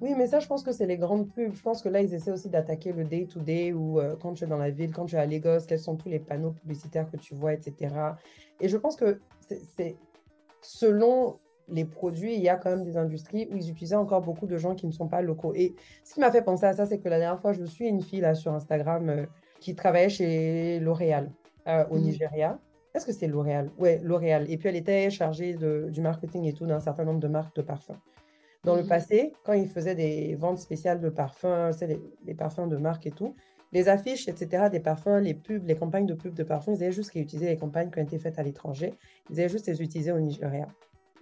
Oui, mais ça, je pense que c'est les grandes pubs. Je pense que là, ils essaient aussi d'attaquer le day-to-day ou euh, quand tu es dans la ville, quand tu es à Lagos, quels sont tous les panneaux publicitaires que tu vois, etc. Et je pense que c'est selon les produits, il y a quand même des industries où ils utilisaient encore beaucoup de gens qui ne sont pas locaux. Et ce qui m'a fait penser à ça, c'est que la dernière fois, je suis une fille là sur Instagram euh, qui travaillait chez L'Oréal euh, au mmh. Nigeria. Est-ce que c'est L'Oréal? Oui, L'Oréal. Et puis elle était chargée de, du marketing et tout d'un certain nombre de marques de parfums. Dans le mmh. passé, quand ils faisaient des ventes spéciales de parfums, c'est les, les, parfums de marque et tout, les affiches, etc., des parfums, les pubs, les campagnes de pubs de parfums, ils avaient juste réutilisé les campagnes qui ont été faites à l'étranger. Ils avaient juste les utiliser au Nigeria.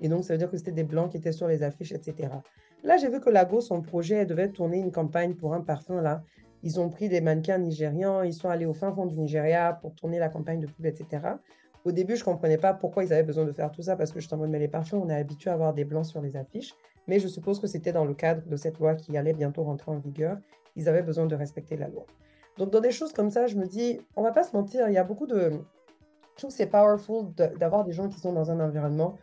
Et donc, ça veut dire que c'était des blancs qui étaient sur les affiches, etc. Là, j'ai vu que Lago, son projet, elle devait tourner une campagne pour un parfum, là. Ils ont pris des mannequins nigérians, ils sont allés au fin fond du Nigeria pour tourner la campagne de pub, etc. Au début, je ne comprenais pas pourquoi ils avaient besoin de faire tout ça, parce que je t'en mais les parfums, on est habitué à avoir des blancs sur les affiches. Mais je suppose que c'était dans le cadre de cette loi qui allait bientôt rentrer en vigueur. Ils avaient besoin de respecter la loi. Donc, dans des choses comme ça, je me dis, on va pas se mentir, il y a beaucoup de... Je trouve que c'est powerful d'avoir des gens qui sont dans un environnement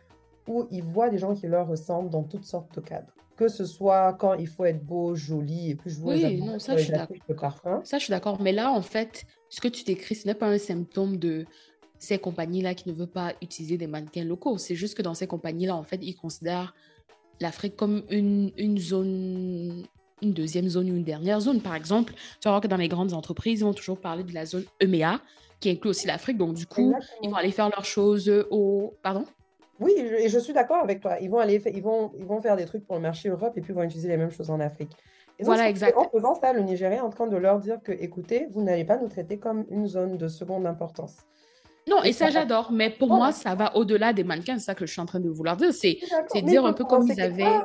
où ils voient des gens qui leur ressemblent dans toutes sortes de cadres. Que ce soit quand il faut être beau, joli et puis je oui, non, ça, je suis d'accord. Ça, je suis d'accord. Mais là, en fait, ce que tu décris, ce n'est pas un symptôme de ces compagnies-là qui ne veulent pas utiliser des mannequins locaux. C'est juste que dans ces compagnies-là, en fait, ils considèrent l'Afrique comme une, une zone une deuxième zone ou une dernière zone. Par exemple, tu vas voir que dans les grandes entreprises, ils vont toujours parler de la zone EMEA, qui inclut aussi l'Afrique. Donc, du coup, ils vont aller faire leurs choses au... Pardon? Oui, et je suis d'accord avec toi. Ils vont aller, ils vont, ils vont faire des trucs pour le marché Europe et puis ils vont utiliser les mêmes choses en Afrique. voilà, exactement. En faisant ça, le Nigeria est en train de leur dire que, écoutez, vous n'allez pas nous traiter comme une zone de seconde importance. Non, et, ça, j'adore. Mais pour moi, ça va au-delà des mannequins. C'est ça que je suis en train de vouloir dire. C'est dire un peu comme ils avaient.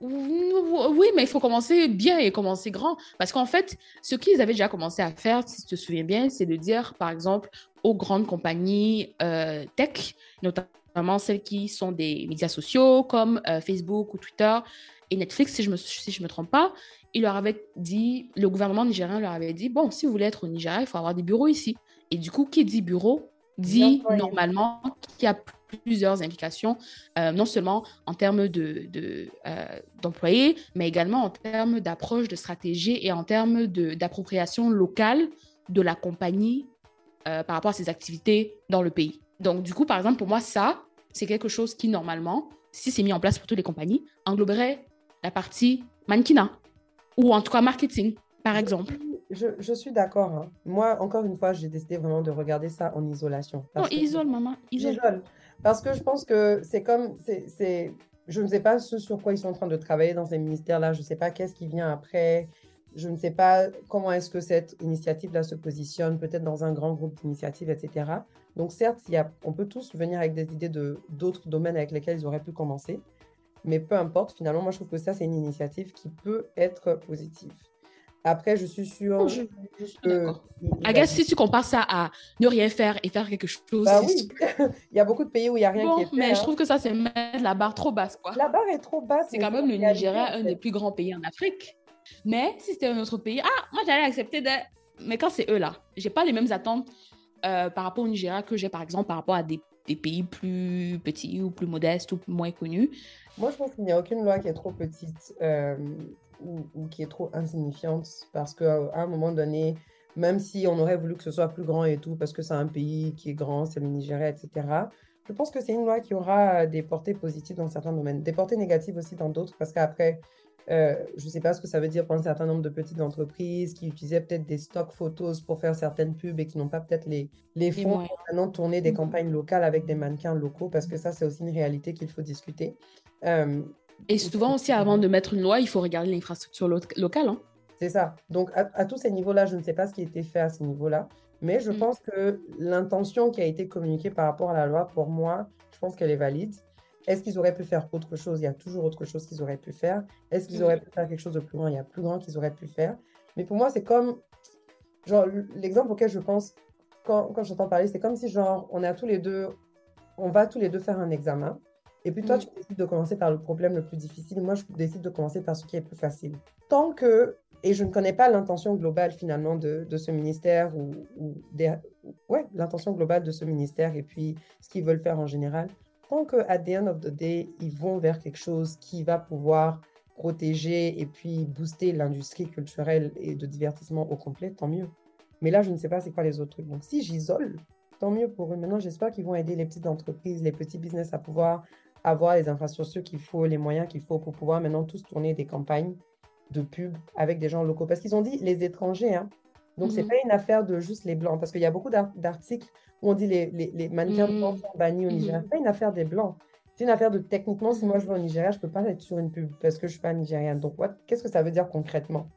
Oui, mais il faut commencer bien et commencer grand. Parce qu'en fait, ce qu'ils avaient déjà commencé à faire, si tu te souviens bien, c'est de dire, par exemple, aux grandes compagnies euh, tech, notamment celles qui sont des médias sociaux comme euh, Facebook ou Twitter et Netflix, si je me, si je me trompe pas, il leur avait dit, le gouvernement nigérien leur avait dit, bon, si vous voulez être au Nigeria, il faut avoir des bureaux ici. Et du coup, qui dit bureau dit normalement qu'il y a plusieurs implications, euh, non seulement en termes d'employés, de, euh, d'employés, mais également en termes d'approche, de stratégie et en termes d'appropriation locale de la compagnie par rapport à ses activités dans le pays. Donc, du coup, par exemple, pour moi, ça, c'est quelque chose qui, normalement, si c'est mis en place pour toutes les compagnies, engloberait la partie mannequinat ou en tout cas marketing, par exemple. Je, suis d'accord. Hein. Moi, encore une fois, j'ai décidé vraiment de regarder ça en isolation. Non, isole, maman. Isole. Parce que je pense que c'est comme. c'est Je ne sais pas ce sur quoi ils sont en train de travailler dans ces ministères-là. Je ne sais pas qu'est-ce qui vient après. Je ne sais pas comment est-ce que cette initiative-là se positionne, peut-être dans un grand groupe d'initiatives, etc. Donc certes, il y a, on peut tous venir avec des idées de d'autres domaines avec lesquels ils auraient pu commencer, mais peu importe, finalement, moi je trouve que ça, c'est une initiative qui peut être positive. Après, je suis sûre je, que... Agathe, si tu compares ça à ne rien faire et faire quelque chose... Bah oui, il y a beaucoup de pays où il n'y a rien qui est fait. mais je hein. trouve que ça, c'est mettre la barre trop basse, quoi. La barre est trop basse. C'est quand même le Nigeria, un des plus grands pays en Afrique. Mais si c'était un autre pays, ah, moi j'allais accepter de... Mais quand c'est eux là, j'ai pas les mêmes attentes euh, par rapport au Nigeria que j'ai par exemple par rapport à des, pays plus petits ou plus modestes ou moins connus. Moi je pense qu'il n'y a aucune loi qui est trop petite euh, ou, qui est trop insignifiante parce qu'à un moment donné, même si on aurait voulu que ce soit plus grand et tout, parce que c'est un pays qui est grand, c'est le Nigeria, etc., je pense que c'est une loi qui aura des portées positives dans certains domaines, des portées négatives aussi dans d'autres, parce qu'après, euh, je ne sais pas ce que ça veut dire pour un certain nombre de petites entreprises qui utilisaient peut-être des stocks photos pour faire certaines pubs et qui n'ont pas peut-être les, les fonds pour maintenant tourner des mmh. campagnes locales avec des mannequins locaux, parce que ça, c'est aussi une réalité qu'il faut discuter. Euh, et souvent aussi, avant de mettre une loi, il faut regarder l'infrastructure locale. Hein. C'est ça. Donc, à, tous ces niveaux-là, je ne sais pas ce qui a été fait à ce niveau-là, mais je mmh. pense que l'intention qui a été communiquée par rapport à la loi, pour moi, je pense qu'elle est valide. Est-ce qu'ils auraient pu faire autre chose? Il y a toujours autre chose qu'ils auraient pu faire. Est-ce qu'ils auraient pu faire quelque chose de plus grand? Il y a plus grand qu'ils auraient pu faire. Mais pour moi, c'est comme, genre, l'exemple auquel je pense quand, quand j'entends parler, c'est comme si, genre, on est à tous les deux, on va tous les deux faire un examen. Et puis toi, tu décides de commencer par le problème le plus difficile. Moi, je décide de commencer par ce qui est plus facile. Tant que, et je ne connais pas l'intention globale finalement de, de ce ministère ou, ou ouais, l'intention globale de ce ministère et puis ce qu'ils veulent faire en général. Tant que, at the end of the day, ils vont vers quelque chose qui va pouvoir protéger et puis booster l'industrie culturelle et de divertissement au complet, tant mieux. Mais là, je ne sais pas c'est quoi les autres trucs. Donc, si j'isole, tant mieux pour eux. Maintenant, j'espère qu'ils vont aider les petites entreprises, les petits business à pouvoir avoir les infrastructures qu'il faut, les moyens qu'il faut pour pouvoir maintenant tous tourner des campagnes de pub avec des gens locaux. Parce qu'ils ont dit les étrangers, hein. Donc, ce n'est mhm. pas une affaire de juste les blancs. Parce qu'il y a beaucoup d'articles où on dit les, les, les mannequins blancs mhm. sont bannis au Nigeria. Ce n'est pas une affaire des blancs. C'est une affaire de techniquement, si moi je vais au Nigeria, je ne peux pas être sur une pub parce que je ne suis pas nigérienne. Donc, qu'est-ce que ça veut dire concrètement?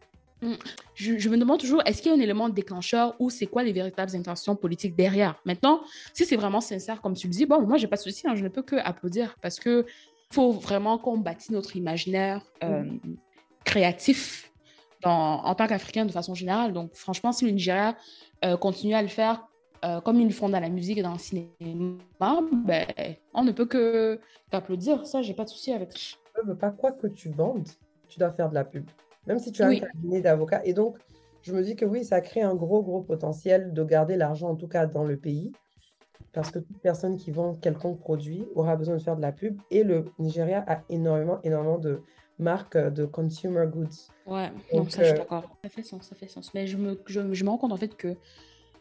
Mm. je, me demande toujours, est-ce qu'il y a un élément déclencheur ou c'est quoi les véritables intentions politiques derrière? Maintenant, si c'est vraiment sincère, comme tu le dis, bon, moi, j'ai pas de souci, hein, je ne peux que applaudir parce que faut vraiment qu'on bâtisse notre imaginaire euh, mm. créatif dans, en tant qu'Africain de façon générale. Donc, franchement, si le Nigeria euh, continue à le faire, euh, comme ils le font dans la musique et dans le cinéma, ben, on ne peut que qu'applaudir. Ça, j'ai pas de souci avec. Je veux pas quoi que tu vendes, tu dois faire de la pub. Même si tu as un cabinet d'avocats. Et donc, je me dis que oui, ça crée un gros, gros potentiel de garder l'argent, en tout cas dans le pays. Parce que toute personne qui vend quelconque produit aura besoin de faire de la pub. Et le Nigeria a énormément, énormément de marques de consumer goods. Ouais, donc, ça, je suis euh, d'accord. Ça fait sens, ça fait sens. Mais je me, je, je me rends compte en fait que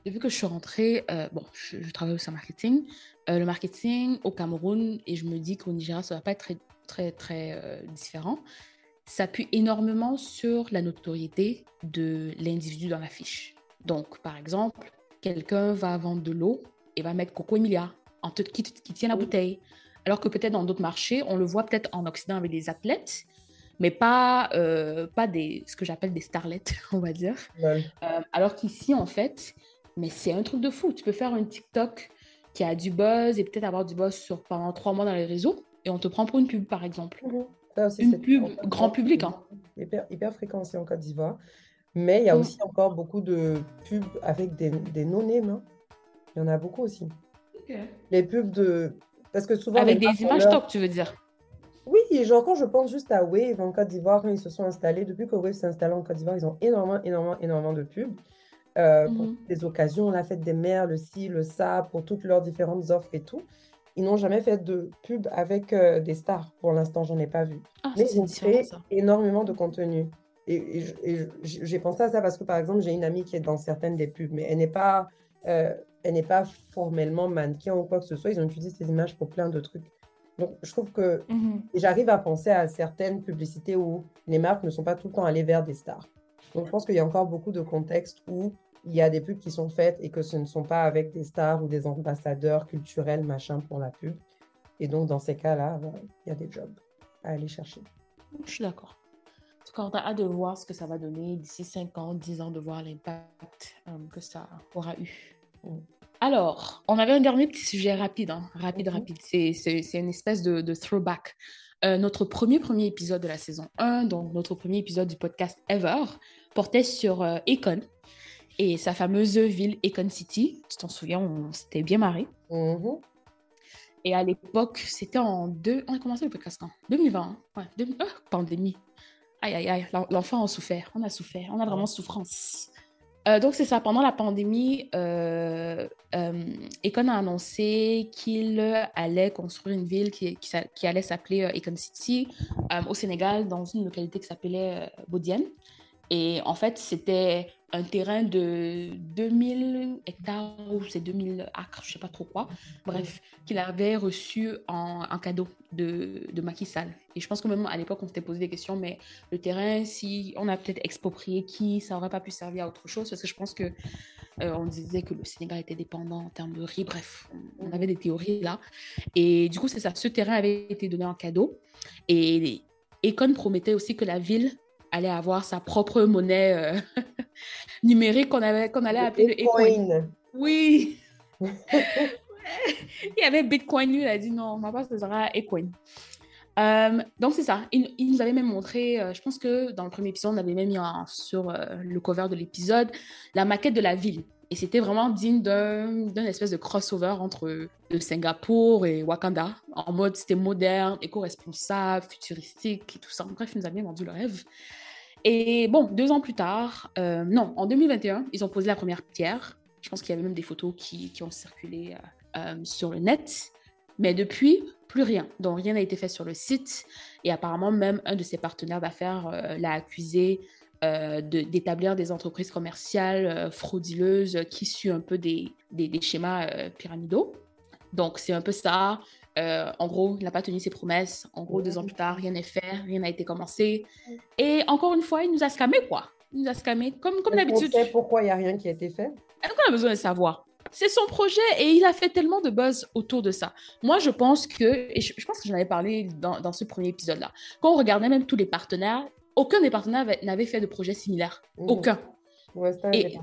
depuis que je suis rentrée, euh, bon, je, travaille aussi en marketing, euh, le marketing au Cameroun, et je me dis qu'au Nigeria, ça va pas être très, très, très euh, différent, s'appuie énormément sur la notoriété de l'individu dans l'affiche. Donc, par exemple, quelqu'un va vendre de l'eau et va mettre Coco Emilia en qui, qui tient la bouteille. Alors que peut-être dans d'autres marchés, on le voit peut-être en Occident avec des athlètes, mais pas, pas des, ce que j'appelle des starlettes, on va dire. alors qu'ici, en fait, mais c'est un truc de fou. Tu peux faire un TikTok qui a du buzz et peut-être avoir du buzz sur, pendant trois mois dans les réseaux et on te prend pour une pub, par exemple. Une pub grand public. Hein. Hyper, hyper fréquent aussi en Côte d'Ivoire. Mais il y a mm. aussi encore beaucoup de pubs avec des, des non-names. Hein. Il y en a beaucoup aussi. Les pubs de. Parce que souvent. Avec des images top, tu veux dire Oui, genre quand je pense juste à Wave en Côte d'Ivoire, quand ils se sont installés, depuis que Wave s'est installé en Côte d'Ivoire, ils ont énormément, énormément, énormément de pubs. Euh, pour mhm. des occasions, la fête des mères, le ci, le ça, pour toutes leurs différentes offres et tout. Ils n'ont jamais fait de pub avec euh, des stars. Pour l'instant, j'en ai pas vu. Ah, Mais ils créé énormément de contenu. Et, j'ai pensé à ça parce que, par exemple, j'ai une amie qui est dans certaines des pubs, mais elle n'est pas, euh, elle n'est pas formellement mannequin ou quoi que ce soit. Ils ont utilisé ces images pour plein de trucs. Donc, je trouve que mhm. j'arrive à penser à certaines publicités où les marques ne sont pas tout le temps allées vers des stars. Donc, je pense qu'il y a encore beaucoup de contextes où il y a des pubs qui sont faites et que ce ne sont pas avec des stars ou des ambassadeurs culturels, machin, pour la pub. Et donc, dans ces cas-là, il y a des jobs à aller chercher. Je suis d'accord. Quand on a hâte de voir ce que ça va donner d'ici 5 ans, 10 ans, de voir l'impact euh, que ça aura eu. Mm. Alors, on avait un dernier petit sujet rapide, hein. rapide, mm-hmm. rapide. C'est une espèce de, throwback. Euh, notre premier premier épisode de la saison 1, donc notre premier épisode du podcast Ever, portait sur euh, Econ, et sa fameuse ville Econ City. Tu t'en souviens, on s'était bien marré. Mm-hmm. Et à l'époque, c'était en deux. On a commencé le podcast en 2020. Ouais, ah, pandémie. Aïe, aïe, aïe. L'enfant a souffert. On a souffert. On a vraiment souffrance. Euh, donc, c'est ça. Pendant la pandémie, euh, euh, Econ a annoncé qu'il allait construire une ville qui, qui, allait s'appeler Econ City au Sénégal, dans une localité qui s'appelait Bodienne. Et en fait, c'était un terrain de 2000 hectares ou c'est 2000 acres, je sais pas trop quoi. Bref, qu'il avait reçu en, cadeau de, Macky Sall. Et je pense que même à l'époque, on s'était posé des questions, mais le terrain, si on a peut-être exproprié qui, ça aurait pas pu servir à autre chose, parce que je pense que euh, on disait que le Sénégal était dépendant en termes de riz. Bref, on avait des théories là. Et du coup, c'est ça. Ce terrain avait été donné en cadeau. Et Econ promettait aussi que la ville allait avoir sa propre monnaie euh, numérique qu'on qu'on allait appeler le Ecoin. Oui. il y avait Bitcoin, lui, il a dit non, ma base, ce sera Ecoin. Euh, donc, c'est ça. Il, nous avait même montré, euh, je pense que dans le premier épisode, on avait même mis sur le cover de l'épisode la maquette de la ville. Et c'était vraiment digne d'un espèce de crossover entre Singapour et Wakanda. En mode, c'était moderne, éco-responsable, futuristique et tout ça. Bref, il nous a bien vendu le rêve. Et bon, deux ans plus tard, non, en 2021, ils ont posé la première pierre. Je pense qu'il y avait même des photos qui, ont circulé sur le net. Mais depuis, plus rien. Donc, rien n'a été fait sur le site. Et apparemment, même un de ses partenaires d'affaires euh, l'a accusé euh, d'établir des entreprises commerciales euh, frauduleuses qui suivent un peu des, des, schémas pyramidaux. Donc, c'est un peu ça. en gros, il n'a pas tenu ses promesses. En gros, deux ans plus tard, rien n'est fait, rien n'a été commencé. Et encore une fois, il nous a scamé, quoi. Il nous a scamé, comme, comme d'habitude. pourquoi il n'y a rien qui a été fait? On a besoin de savoir. C'est son projet et il a fait tellement de buzz autour de ça. Moi, je pense que, et je, pense que j'en avais parlé dans, dans ce premier épisode-là, quand on regardait même tous les partenaires, aucun des partenaires n'avait fait de projet similaire. Mmh. Aucun. et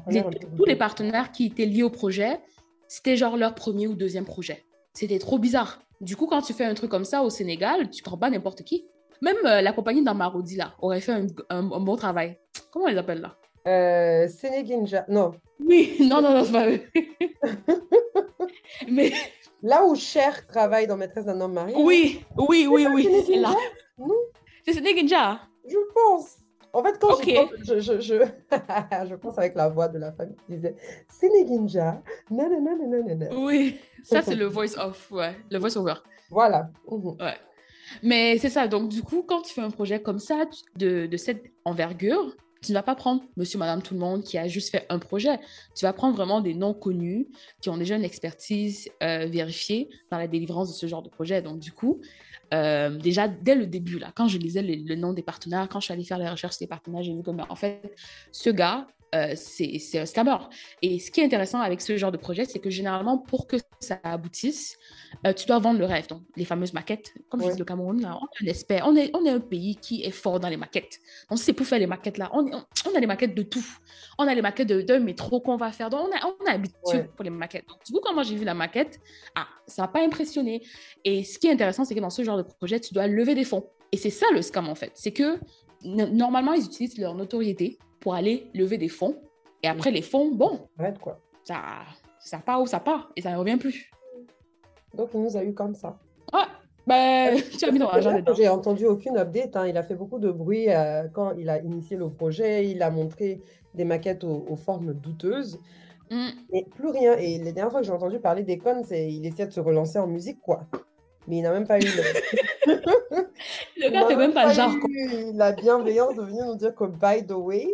tous les partenaires qui étaient liés au projet, c'était genre leur premier ou deuxième projet. C'était trop bizarre. Du coup, quand tu fais un truc comme ça au Sénégal, tu prends pas n'importe qui. Même euh, la compagnie d'Amarodi, là, aurait fait un, un, bon travail. Comment on les appelle là? Euh, Sénéginja, non. Oui, non, non, non, c'est pas eux. Mais... Là où Cher travaille dans Maîtresse d'un homme marié. Oui, oui, oui, oui, c'est là. C'est Sénéginja. Je pense. En fait, quand je, je, je, je, pense avec la voix de la famille qui disait Sénéginja, nanana, Oui, ça c'est le voice off, ouais, le voice over. Voilà. Mhm. Ouais. Mais c'est ça, donc du coup, quand tu fais un projet comme ça, de, de cette envergure, tu ne vas pas prendre monsieur, madame, tout le monde qui a juste fait un projet. Tu vas prendre vraiment des noms connus qui ont déjà une expertise euh, vérifiée dans la délivrance de ce genre de projet. Donc, du coup, euh, déjà, dès le début, là, quand je lisais le, nom des partenaires, quand je suis allée faire les recherches des partenaires, j'ai vu que, en fait, ce gars, euh, c'est un scammer. Et ce qui est intéressant avec ce genre de projet, c'est que généralement, pour que ça aboutisse, euh, tu dois vendre le rêve. Donc, les fameuses maquettes. Comme je dis, le Cameroun, là, on expert. On est, on est un pays qui est fort dans les maquettes. Donc, c'est pour faire les maquettes là. On, on, a les maquettes de tout. On a les maquettes d'un métro qu'on va faire. Donc, on a, on a habitué pour les maquettes. Donc, du coup, quand moi j'ai vu la maquette, ah, ça n'a pas impressionné. Et ce qui est intéressant, c'est que dans ce genre de projet, tu dois lever des fonds. Et c'est ça le scam, en fait. C'est que normalement, ils utilisent leur notoriété pour aller lever des fonds. Et après, les fonds, bon, quoi. Ça, ça part où ça part et ça ne revient plus. Donc, il nous a eu comme ça. Ah, ben, tu as mis J'ai entendu aucune update. Hein. Il a fait beaucoup de bruit euh, quand il a initié le projet. Il a montré des maquettes aux, formes douteuses. Mm. Et plus rien. Et les dernières fois que j'ai entendu parler d'Econ, c'est il essaie de se relancer en musique, quoi. Mais il n'a même pas eu le, le gars fait même pas, genre. la bienveillance de venir nous dire que, by the way,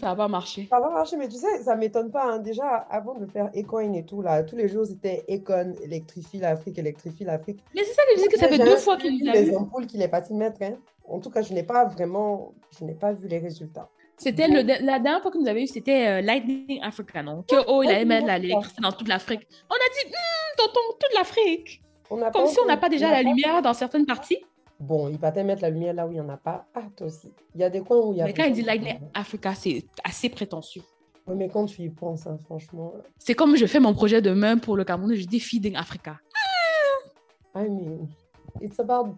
ça va pas marcher. Ça va marcher, mais tu sais, ça m'étonne pas. Hein. Déjà, avant de faire Ecoin et tout, là, tous les jours, c'était Econ, électrifie l'Afrique, électrifie l'Afrique. Mais c'est ça je dis que ça fait deux fois qu'il a Les ampoules qu'il est parti mettre. Hein. En tout cas, je n'ai pas vraiment, je n'ai pas vu les résultats. C'était le, la dernière fois que nous avions eu, c'était euh, Lightning Africa, non? Que, oh, il allait mettre l'électricité dans toute l'Afrique. On a dit, hum, tonton, toute l'Afrique. Comme si on n'a pas déjà la lumière dans certaines parties. Bon, il va te mettre la lumière là où il n'y en a pas. Ah, toi aussi. Il y a des coins où il y a. Mais quand il dit Lightning Africa, c'est assez prétentieux. Oui, mais quand tu y penses, hein, franchement. C'est comme je fais mon projet demain pour le Cameroun, je dis Feeding Africa. Ah, mais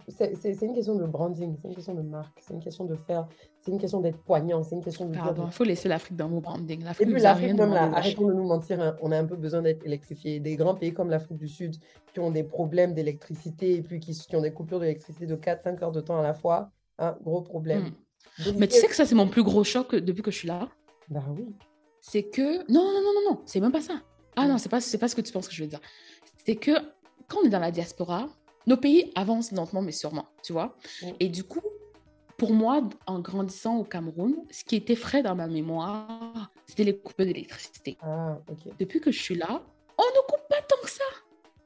c'est une question de branding, c'est une question de marque, c'est une question de faire, c'est une question d'être poignant, c'est une question de. Pardon, il faut laisser l'Afrique dans mon branding. Et puis l'Afrique, même là, arrêtons de nous mentir, hein, on a un peu besoin d'être électrifié. Des grands pays comme l'Afrique du Sud qui ont des problèmes d'électricité et puis qui, qui, ont des coupures d'électricité de 4-5 heures de temps à la fois, un gros problème. Hmm. Mais tu sais que ça, c'est mon plus gros choc depuis que je suis là. Bah oui. C'est que. Non, non, non, non, non, c'est même pas ça. Ah non, c'est pas, pas ce que tu penses que je veux dire. C'est que quand on est dans la diaspora, nos pays avancent lentement, mais sûrement, tu vois. Et du coup, pour moi, en grandissant au Cameroun, ce qui était frais dans ma mémoire, c'était les coupes d'électricité. Ah, Depuis que je suis là, on ne coupe pas tant que ça.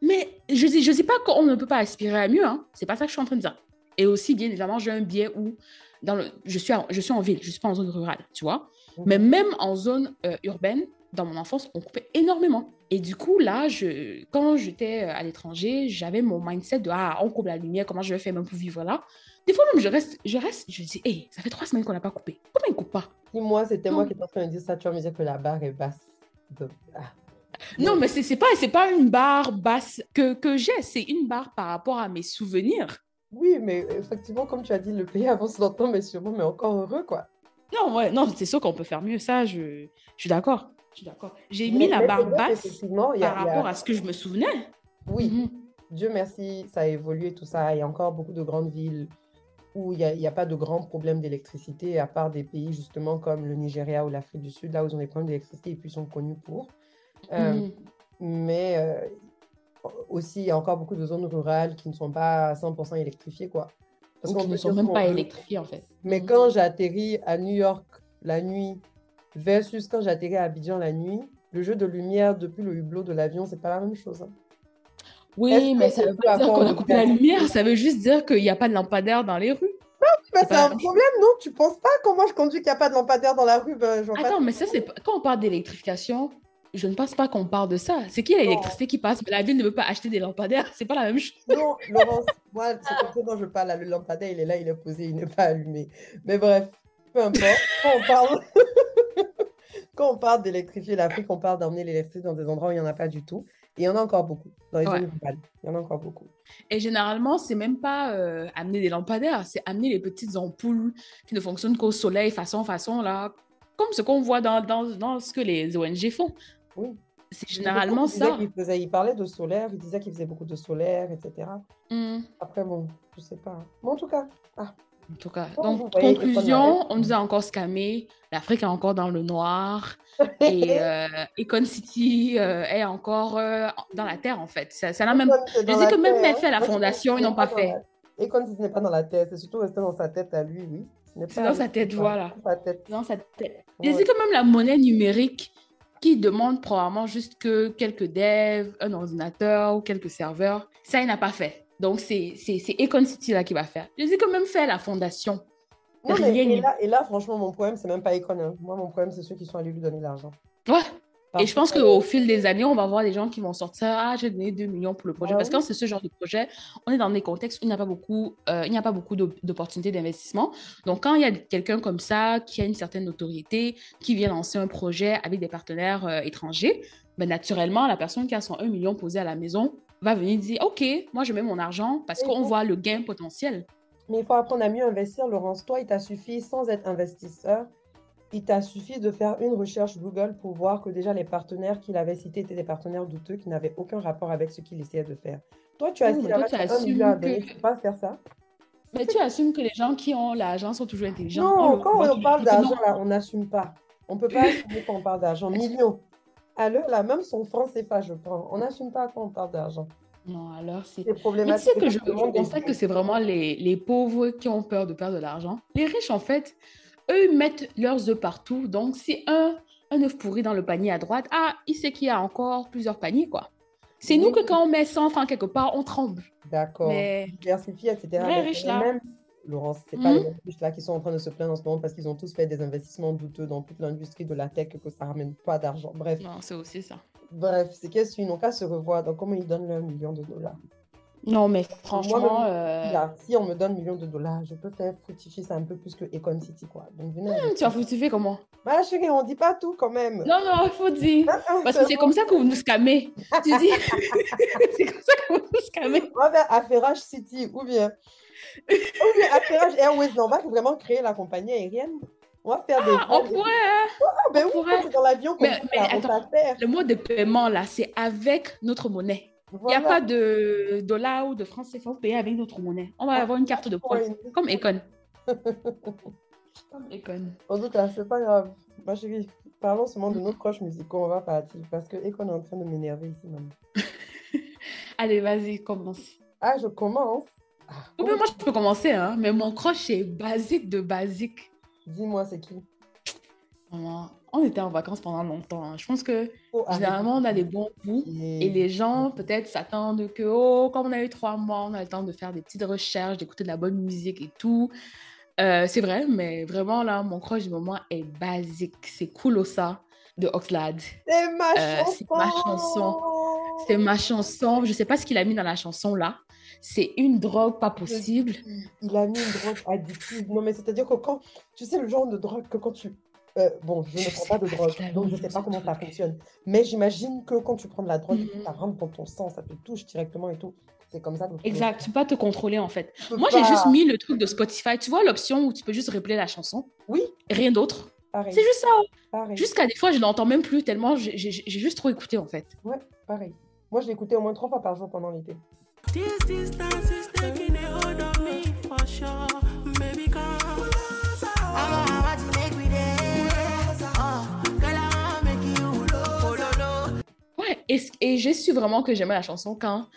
Mais je je dis pas qu'on ne peut pas aspirer à mieux, hein. C'est pas ça que je suis en train de dire. Et aussi, bien évidemment, j'ai un biais où dans le, je, suis en, je suis en ville, je suis pas en zone rurale, tu vois. Mais même en zone euh, urbaine, dans mon enfance, on coupait énormément. Et du coup, là, je, quand j'étais euh, à l'étranger, j'avais mon mindset de Ah, on coupe la lumière, comment je vais faire même pour vivre là? Des fois, même, je reste, je reste, je dis Hé, ça fait trois semaines qu'on n'a pas coupé. Pourquoi ils ne coupent pas? Si moi, c'était moi qui étais en train de dire ça, tu vas me dire que la barre est basse. Ah. Non, mais c'est pas, pas une barre basse que, que j'ai, c'est une barre par rapport à mes souvenirs. Oui, mais effectivement, comme tu as dit, le pays avance lentement, mais sûrement, mais encore heureux, quoi. Non, ouais, non, c'est sûr qu'on peut faire mieux. Ça, je, je suis d'accord. Je suis d'accord. J'ai mis la barre basse y a- par il y a- rapport à ce que je me souvenais. Oui, Mhm. Dieu merci, ça a évolué tout ça. Il y a encore beaucoup de grandes villes où il n'y a, il y a pas de grands problèmes d'électricité, à part des pays justement comme le Nigeria ou l'Afrique du Sud, là où ils ont des problèmes d'électricité et puis ils sont connus pour. Euh, Mhm. mais euh, aussi, il y a encore beaucoup de zones rurales qui ne sont pas à 100% électrifiées, quoi. Parce Ou qu'on qui ne sont même pas veut, électrifiés, en fait. Mais Mhm. quand j'atterris à New York la nuit versus quand j'atterris à Abidjan la nuit, le jeu de lumière depuis le hublot de l'avion, c'est pas la même chose. hein. Oui, mais ça veut pas dire qu'on a coupé la lumière, ça veut juste dire qu'il n'y a pas de lampadaire dans les rues. Bah, C'est pas- un problème, non? Tu penses pas comment je conduis qu'il n'y a pas de lampadaire dans la rue? Ben, pas Attends, mais ça, c'est quand on parle d'électrification, je ne pense pas qu'on parle de ça. C'est qu'il y a l'électricité qui passe, mais la ville ne veut pas acheter des lampadaires. C'est pas la même chose. Non, Laurence, moi, c'est comme ça dont je parle. là, Le lampadaire, il est là, il est posé, il n'est pas allumé. Mais bref, peu importe. Quand on parle, quand on parle d'électrifier l'Afrique, on parle d'emmener l'électricité dans des endroits où il n'y en a pas du tout. Et il y en a encore beaucoup. Dans les Ouais. zones rurales, il y en a encore beaucoup. Et généralement, c'est même pas euh, amener des lampadaires, c'est amener les petites ampoules qui ne fonctionnent qu'au soleil, façon, façon, là, comme ce qu'on voit dans, dans, dans ce que les ONG font. Oui. C'est Il généralement disait ça. qu'il faisait- il parlait de solaire, il disait qu'il faisait beaucoup de solaire, etc. Hmm. Après, bon, je sais pas. Mais en tout cas, En tout cas, donc, conclusion, Econ on nous a encore scamé. L'Afrique est encore dans le noir. Et euh, Econ City euh, est encore euh, dans la terre, en fait. Ça, même... Econ, Je dis que même terre, fait la Moi, fondation, ils n'ont pas fait. la- quand ce n'est pas dans la tête, c'est surtout resté dans sa tête à lui, oui. C'est dans sa tête, voilà. Dans sa tête. dans sa tête. Ouais. Je dis que même la monnaie numérique qui demande probablement juste que quelques devs, un ordinateur ou quelques serveurs, ça, il n'a pas fait. Donc, c'est c'est- c'est Econ City là qui va faire. Je dis que même faire la fondation. Non, mais Rien et là, et là, franchement, mon problème, c'est même pas Econ. hein. Moi, mon problème, c'est ceux qui sont allés lui donner l'argent. Ouais. Parce Et je pense que- qu'au fil des années, on va voir des gens qui vont sortir Ah, j'ai donné 2 millions pour le projet. Ah Parce que quand c'est ce genre de projet, on est dans des contextes où il n'y a pas beaucoup, euh, il n'y a pas beaucoup d'op- d'opportunités d'investissement. Donc, quand il y a quelqu'un comme ça qui a une certaine notoriété, qui vient lancer un projet avec des partenaires euh, étrangers, ben, naturellement, la personne qui a son 1 million posé à la maison va venir dire OK, moi, je mets mon argent parce qu'on voit le gain potentiel. Mais il faut apprendre à mieux investir, Laurence. Toi, il t'a suffi, sans être investisseur, il t'a suffi de faire une recherche Google pour voir que déjà les partenaires qu'il avait cités étaient des partenaires douteux qui n'avaient aucun rapport avec ce qu'il essayait de faire. Toi, tu as Oui, toi, tu assumes tu peux pas faire ça. Mais tu assumes que les gens qui ont l'argent sont toujours intelligents. Non, quand on parle d'argent, on n'assume pas. On peut pas assumer quand on parle d'argent. Millions. À l'heure, là, même son franc CFA, je prends. On n'assume pas quand on parle d'argent. Non, alors c'est C'est Mais tu problématique. sais que je, constate que c'est vraiment les, les pauvres qui ont peur de perdre de l'argent. Les riches, en fait, eux, ils mettent leurs œufs partout. Donc, si un, un œuf pourri dans le panier à droite, ah, il sait qu'il y a encore plusieurs paniers, quoi. C'est nous que quand on met 100 francs quelque part, on tremble. D'accord. Mais Diversifier, etc. Mais riches, là. Même, Laurence, c'est pas Mhm. les riches là qui sont en train de se plaindre en ce moment parce qu'ils ont tous fait des investissements douteux dans toute l'industrie de la tech que ça ramène pas d'argent. Bref, non, c'est aussi ça. bref, c'est qu'est-ce qu'ils n'ont qu'à se revoir. Donc, comment ils donnent leur million de dollars? Non, mais franchement, euh, Là, si on me donne million de dollars, je peux faire fructifier ça un peu plus que Econ City, quoi. Donc, venez tu vas fructifier comment? Bah, chérie, on dit pas tout quand même. Non, non, il faut dire. Ah, ah, Parce que c'est comme ça que vous nous scammez. Tu dis, c'est comme ça que vous nous scammez. On va faire Affairage City ou bien, ou bien Affairage Airways. On va vraiment créer la compagnie aérienne. On va faire des Ah, on vols. pourrait, hein. Ah, ben oui, pourrait. dans l'avion qu'on Mais- mais on attends. va faire. Le mode de paiement, là, c'est avec notre monnaie. Il n'y Voilà. a pas de dollars ou de francs CFA, payez avec notre monnaie. On va avoir une carte de points, Point. comme Econ. Comme Econ. En tout cas, c'est pas grave. Ma chérie, parlons seulement de nos proches musicaux. On va partir parce que Econ est en train de m'énerver ici même. Allez, vas-y, commence. Ah, je commence. Ah, Ou bien moi, je peux commencer, hein, mais mon crush, c'est basique de basique. Dis-moi, c'est qui? On était en vacances pendant longtemps. hein. Je pense que Oh, généralement, on a des bons goûts. Et les gens, peut-être, s'attendent que, oh, comme on a eu trois mois, on a le temps de faire des petites recherches, d'écouter de la bonne musique et tout. Euh, c'est vrai, mais vraiment, là, mon crush du moment est basique. C'est Kulosa de Oxlade. C'est ma Euh, chanson. c'est ma chanson. C'est ma chanson. Je sais pas ce qu'il a mis dans la chanson, là. C'est une drogue pas possible. Il a mis une drogue addictive. Non, mais c'est-à-dire que quand. Tu sais, le genre de drogue que quand tu Euh, bon, je, ne prends pas de drogue, donc je ne sais pas comment ça fonctionne. Mais j'imagine que quand tu prends de la drogue, Mhm. ça rentre dans ton sang, ça te touche directement et tout. C'est comme ça. que Exact, tu peux pas te contrôler en fait. Moi, j'ai juste mis le truc de Spotify. Tu vois l'option où tu peux juste replayer la chanson, Oui, rien d'autre. pareil. C'est juste ça. pareil. Jusqu'à des fois, je n'entends même plus tellement j'ai juste trop écouté en fait. Ouais, pareil. Moi, je l'écoutais au moins trois fois par jour pendant l'été. This distance is taking a hold of me for sure. Baby, come. I want to make we dance. Oh, girl, I wanna make you oh, no, no. Ouais, et, et j'ai su vraiment que j'aimais la chanson quand,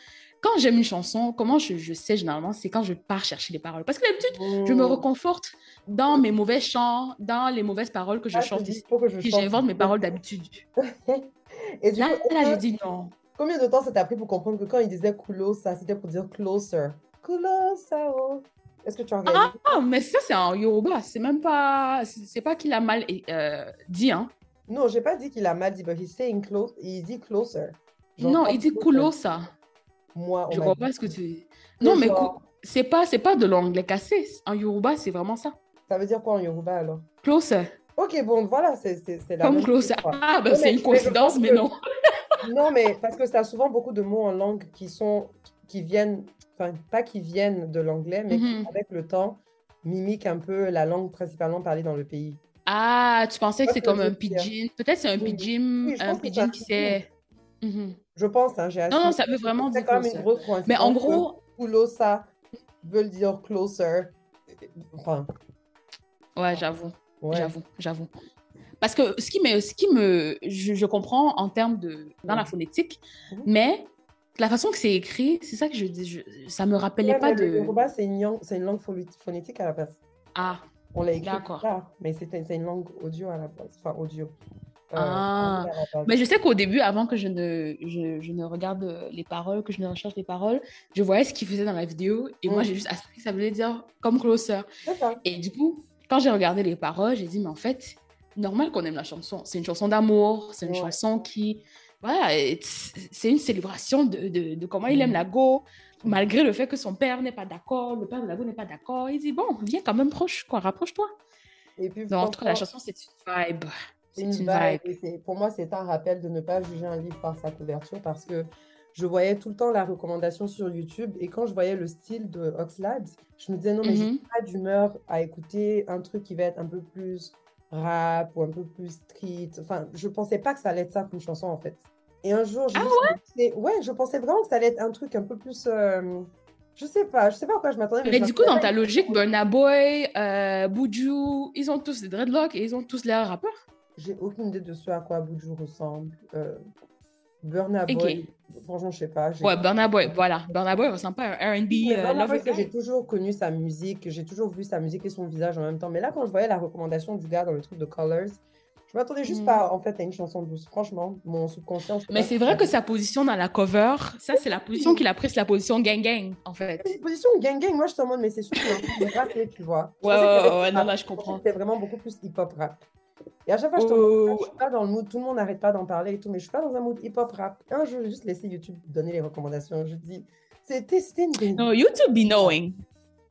quand j'aime une chanson, comment je, je sais généralement, c'est quand je pars chercher les paroles. Parce que d'habitude, je me Mmh. reconforte dans mes mauvais chants, dans les mauvaises paroles que je Ah, je te chante dis, ici. faut que je Puis chante. j'invente mes paroles d'habitude. Et du Là, coup, là, je dis non. Combien de temps ça t'a pris pour comprendre que quand il disait closer, c'était pour dire closer? Closer, oh. Est-ce que tu as regardé? Ah, mais ça, c'est en Yoruba. C'est même pas. C'est pas qu'il a mal euh, dit, hein. Non, j'ai pas dit qu'il a mal dit, but he's saying close. Il dit closer. Non, il dit closer. kulo, ça. Moi, on Je dit- pas ce que tu. Non, mais genre- c'est pas, pas de l'anglais cassé. En Yoruba, c'est vraiment ça. Ça veut dire quoi en Yoruba alors? Closer. Ok, bon, voilà, c'est la Comme même closer. chose. Ah, ben Non, c'est mais- une mais coïncidence, mais non. Non, mais parce que ça a souvent beaucoup de mots en langue qui sont, qui viennent, enfin, pas qui viennent de l'anglais, mais qui, Mhm. avec le temps, mimiquent un peu la langue principalement parlée dans le pays. Ah, tu pensais que c'est comme un pidgin. Peut-être c'est un pidgin, Oui, un pidgin qui se s'est. Mhm. Je pense, hein, j'ai Non, non, ça veut vraiment C'est dire quand même une grosse coïncidence. Mais en gros, Kulosa veut dire closer. Enfin, ouais, j'avoue. ouais. J'avoue, j'avoue. Parce que ce qui me, ce qui me, je, je comprends en termes de dans la Mhm. phonétique, Mhm. mais la façon que c'est écrit, c'est ça que je dis, je- ça me rappelait Ouais, pas de. Le Yoruba, c'est une, langue- une phonétique à la base. Ah, On l'a écrit D'accord. mais c'est une langue audio à la base. Enfin, audio. Euh, Ah. mais je sais qu'au début, avant que je ne, je, je ne regarde les paroles, que je ne recherche les paroles, je voyais ce qu'il faisait dans la vidéo et moi Mhm. j'ai juste que ça voulait dire comme closer. Et du coup, quand j'ai regardé les paroles, j'ai dit, mais en fait, normal qu'on aime la chanson. C'est une chanson d'amour, c'est une Ouais. chanson qui. Voilà, c'est une célébration de, de, de comment il aime Mhm. la go, malgré le fait que son père n'est pas d'accord, le père de la go n'est pas d'accord. Il dit, bon, viens quand même proche, quoi, rapproche-toi. Et puis, Donc, en tout cas, la chanson, c'est une vibe. C'est une une vibe. pour moi, c'est un rappel de ne pas juger un livre par sa couverture parce que je voyais tout le temps la recommandation sur YouTube et quand je voyais le style de Oxlade, je me disais non, mais j'ai Mhm. pas d'humeur à écouter un truc qui va être un peu plus rap ou un peu plus street. Enfin, je pensais pas que ça allait être ça comme chanson en fait. Et un jour, j'ai Ah écouté- ouais, je pensais vraiment que ça allait être un truc un peu plus. euh, Je sais pas, je sais pas à quoi je m'attendais. Mais du coup, dans ta logique, Burna Boy, euh, Buju, ils ont tous des dreadlocks et ils ont tous l'air rappeurs? J'ai aucune idée de ce à quoi Buju ressemble. Euh, Burna. Boy, franchement, je sais pas. Ouais, Burna Boy, voilà. Burna Boy ressemble pas à un R&B euh, j'ai toujours connu sa musique, j'ai toujours vu sa musique et son visage en même temps. Mais là, quand je voyais la recommandation du gars dans le truc de Colors, je m'attendais juste Mhm. pas en fait à une chanson douce. Franchement, mon subconscient. Mais c'est vrai que sa position dans la cover, ça, c'est la position qu'il a prise, la position gang-gang, en fait. C'est une position gang gang. Moi, je suis en mode, mais c'est sûr qu'il rapper, tu vois. Je Ouais, ouais, ouais, plus non, là, je comprends. C'était vraiment beaucoup plus hip-hop rap. Et à chaque fois, je, en mode, Oh. je suis pas dans le mood. Tout le monde n'arrête pas d'en parler et tout, mais je suis pas dans un mood hip-hop rap. Un jour, je vais juste laisser YouTube donner les recommandations. Je dis, une dinguerie. Non, YouTube be knowing.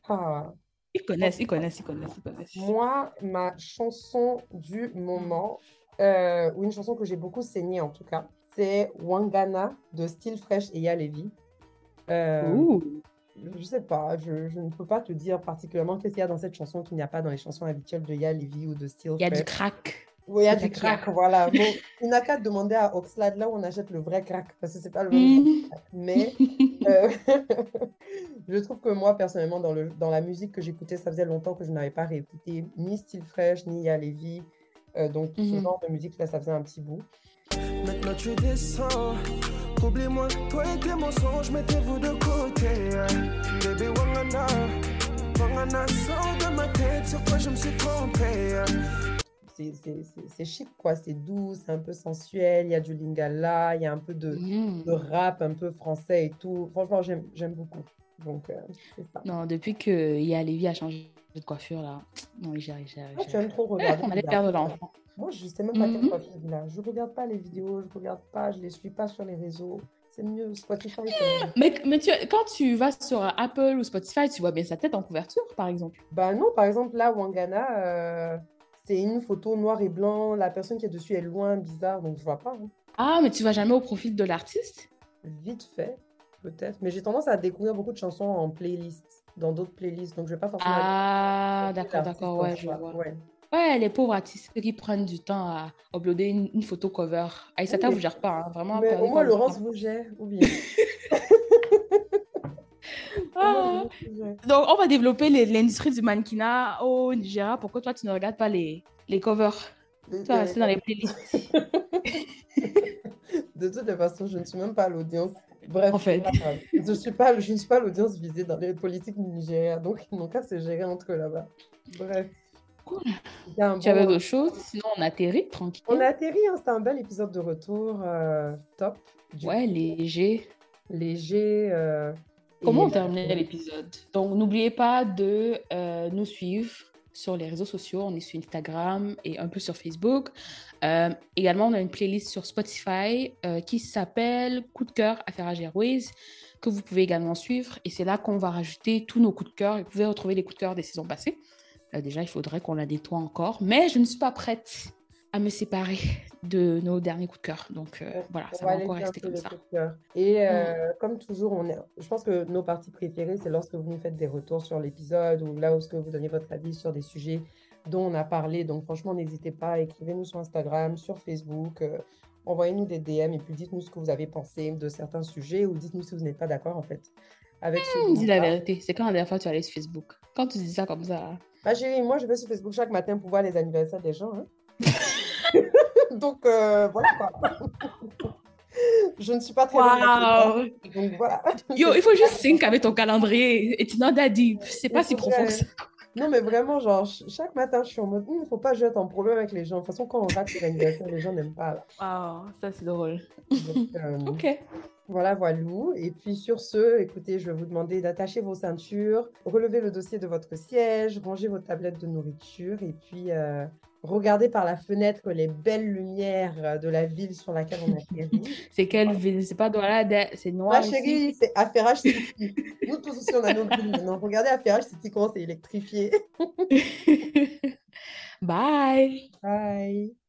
Ah. Ils connaissent, ils connaissent, ils connaissent, ils connaissent. Moi, ma chanson du moment, euh, ou une chanson que j'ai beaucoup saignée en tout cas, c'est Wangana de Style Fresh et Yalevi. Euh, Ouh. Je sais pas, je, je ne peux pas te dire particulièrement qu'est-ce qu'il y a dans cette chanson qu'il n'y a pas dans les chansons habituelles de Yalevi ou de Style Il y a du crack. Oui, il y a du crack, voilà. Bon, il n'a qu'à demander à Oxlade là où on achète le vrai crack, parce que c'est pas le même genre de Mm. crack. Mais euh, je trouve que moi, personnellement, dans, le, dans la musique que j'écoutais, ça faisait longtemps que je n'avais pas réécouté ni Style Fresh, ni Yalevi. Euh, donc, ce Mhm. genre de musique-là, ça faisait un petit bout. Maintenant tu descends. Oublie-moi, toi et tes mensonges, mettez-vous de côté. Bébé Wangana, Wangana sort de ma tête, sur quoi je me suis trompé. C'est c'est- c'est- c'est chic, quoi. C'est doux, c'est un peu sensuel. Il y a du lingala, il y a un peu de, Mm. de rap un peu français et tout. Franchement, j'aime j'aime beaucoup. Donc, euh, c'est ça. Non, depuis que Yaya Lévi a changé de coiffure, là, non, j'y arrive, j'y arrive. Ah, tu aimes trop regarder. on allait perdre l'enfant. Moi, je sais même pas quelle Mhm. coiffure a. Je regarde pas les vidéos, je regarde pas, je les suis pas sur les réseaux. C'est mieux, Spotify, mieux. Mais, mais tu, quand tu vas sur Apple ou Spotify, tu vois bien sa tête en couverture, par exemple. Bah non, par exemple, là, Wangana, euh, c'est une photo noir et blanc. La personne qui est dessus est loin, bizarre, donc je vois pas. hein. Ah, mais tu vas jamais au profil de l'artiste? Vite fait, peut-être. Mais j'ai tendance à découvrir beaucoup de chansons en playlist, dans d'autres playlists, donc je vais pas forcément. Ah, d'accord, d'accord, ouais, je vois. Ouais. Ouais, les pauvres artistes qui prennent du temps à uploader une, une photo cover. Aïssata Oui, vous gère pas, hein, Vraiment, Mais au moins, votre Laurence vous gère, ou bien. Ah. Donc, on va développer l'industrie du mannequinat au Nigeria. Pourquoi toi, tu ne regardes pas les, les covers? Tu vas rester dans les playlists. De toutes les façons, je ne suis même pas à l'audience. Bref, En c'est fait. pas grave. je suis pas, je ne suis pas l'audience visée dans les politiques du Nigeria, donc n'ont qu'à se gérer entre eux là-bas. Bref. Cool. Tu avais bon- d'autres choses? Sinon, on atterrit tranquille. On a atterri, hein, c'était un bel épisode de retour, euh, top, du Ouais, léger. léger. euh, Comment on terminait l'épisode? Donc, n'oubliez pas de euh, nous suivre sur les réseaux sociaux. On est sur Instagram et un peu sur Facebook. Euh, également, on a une playlist sur Spotify euh, qui s'appelle Coup de cœur Affaire Airways que vous pouvez également suivre. Et c'est là qu'on va rajouter tous nos coups de cœur. Vous pouvez retrouver les coups de cœur des saisons passées. Euh, déjà, il faudrait qu'on la nettoie encore. Mais je ne suis pas prête à me séparer de nos derniers coups de cœur. Donc, euh, voilà, On ça va encore rester comme ça. Et euh, comme toujours, on est... je pense que nos parties préférées, c'est lorsque vous nous faites des retours sur l'épisode ou là où ce que vous donnez votre avis sur des sujets dont on a parlé. Donc franchement, n'hésitez pas, écrivez-nous sur Instagram, sur Facebook, euh, envoyez-nous des DM et puis dites-nous ce que vous avez pensé de certains sujets ou dites-nous si vous n'êtes pas d'accord en fait avec dont Dis la parle. vérité, c'est quand la dernière fois tu allé sur Facebook? Quand tu dis ça comme ça? Chérie, moi je vais sur Facebook chaque matin pour voir les anniversaires des gens. hein. Donc euh, voilà quoi. Je ne suis pas très là-dedans. Donc voilà. Yo, il faut juste sync avec ton calendrier. Et tu n'en as dit, c'est pas si profond que ça. Non, mais vraiment, genre, ch- chaque matin, je suis en mode, il ne faut pas jouer en problème avec les gens. De toute façon, quand on rate anniversaires, les gens n'aiment pas. là. Waouh, ça c'est drôle. Donc, euh, Ok. voilà, voilou. Et puis, sur ce, écoutez, je vais vous demander d'attacher vos ceintures, relever le dossier de votre siège, ranger vos tablettes de nourriture et puis euh, regardez par la fenêtre les belles lumières euh, de la ville sur laquelle on atterrit. C'est quelle ville? C'est pas Douala, c'est noir Ma ici? chérie, c'est Affairage City. Nous tous aussi, on a nos villes maintenant. Regardez Affairage City, comment c'est électrifié. Bye! Bye.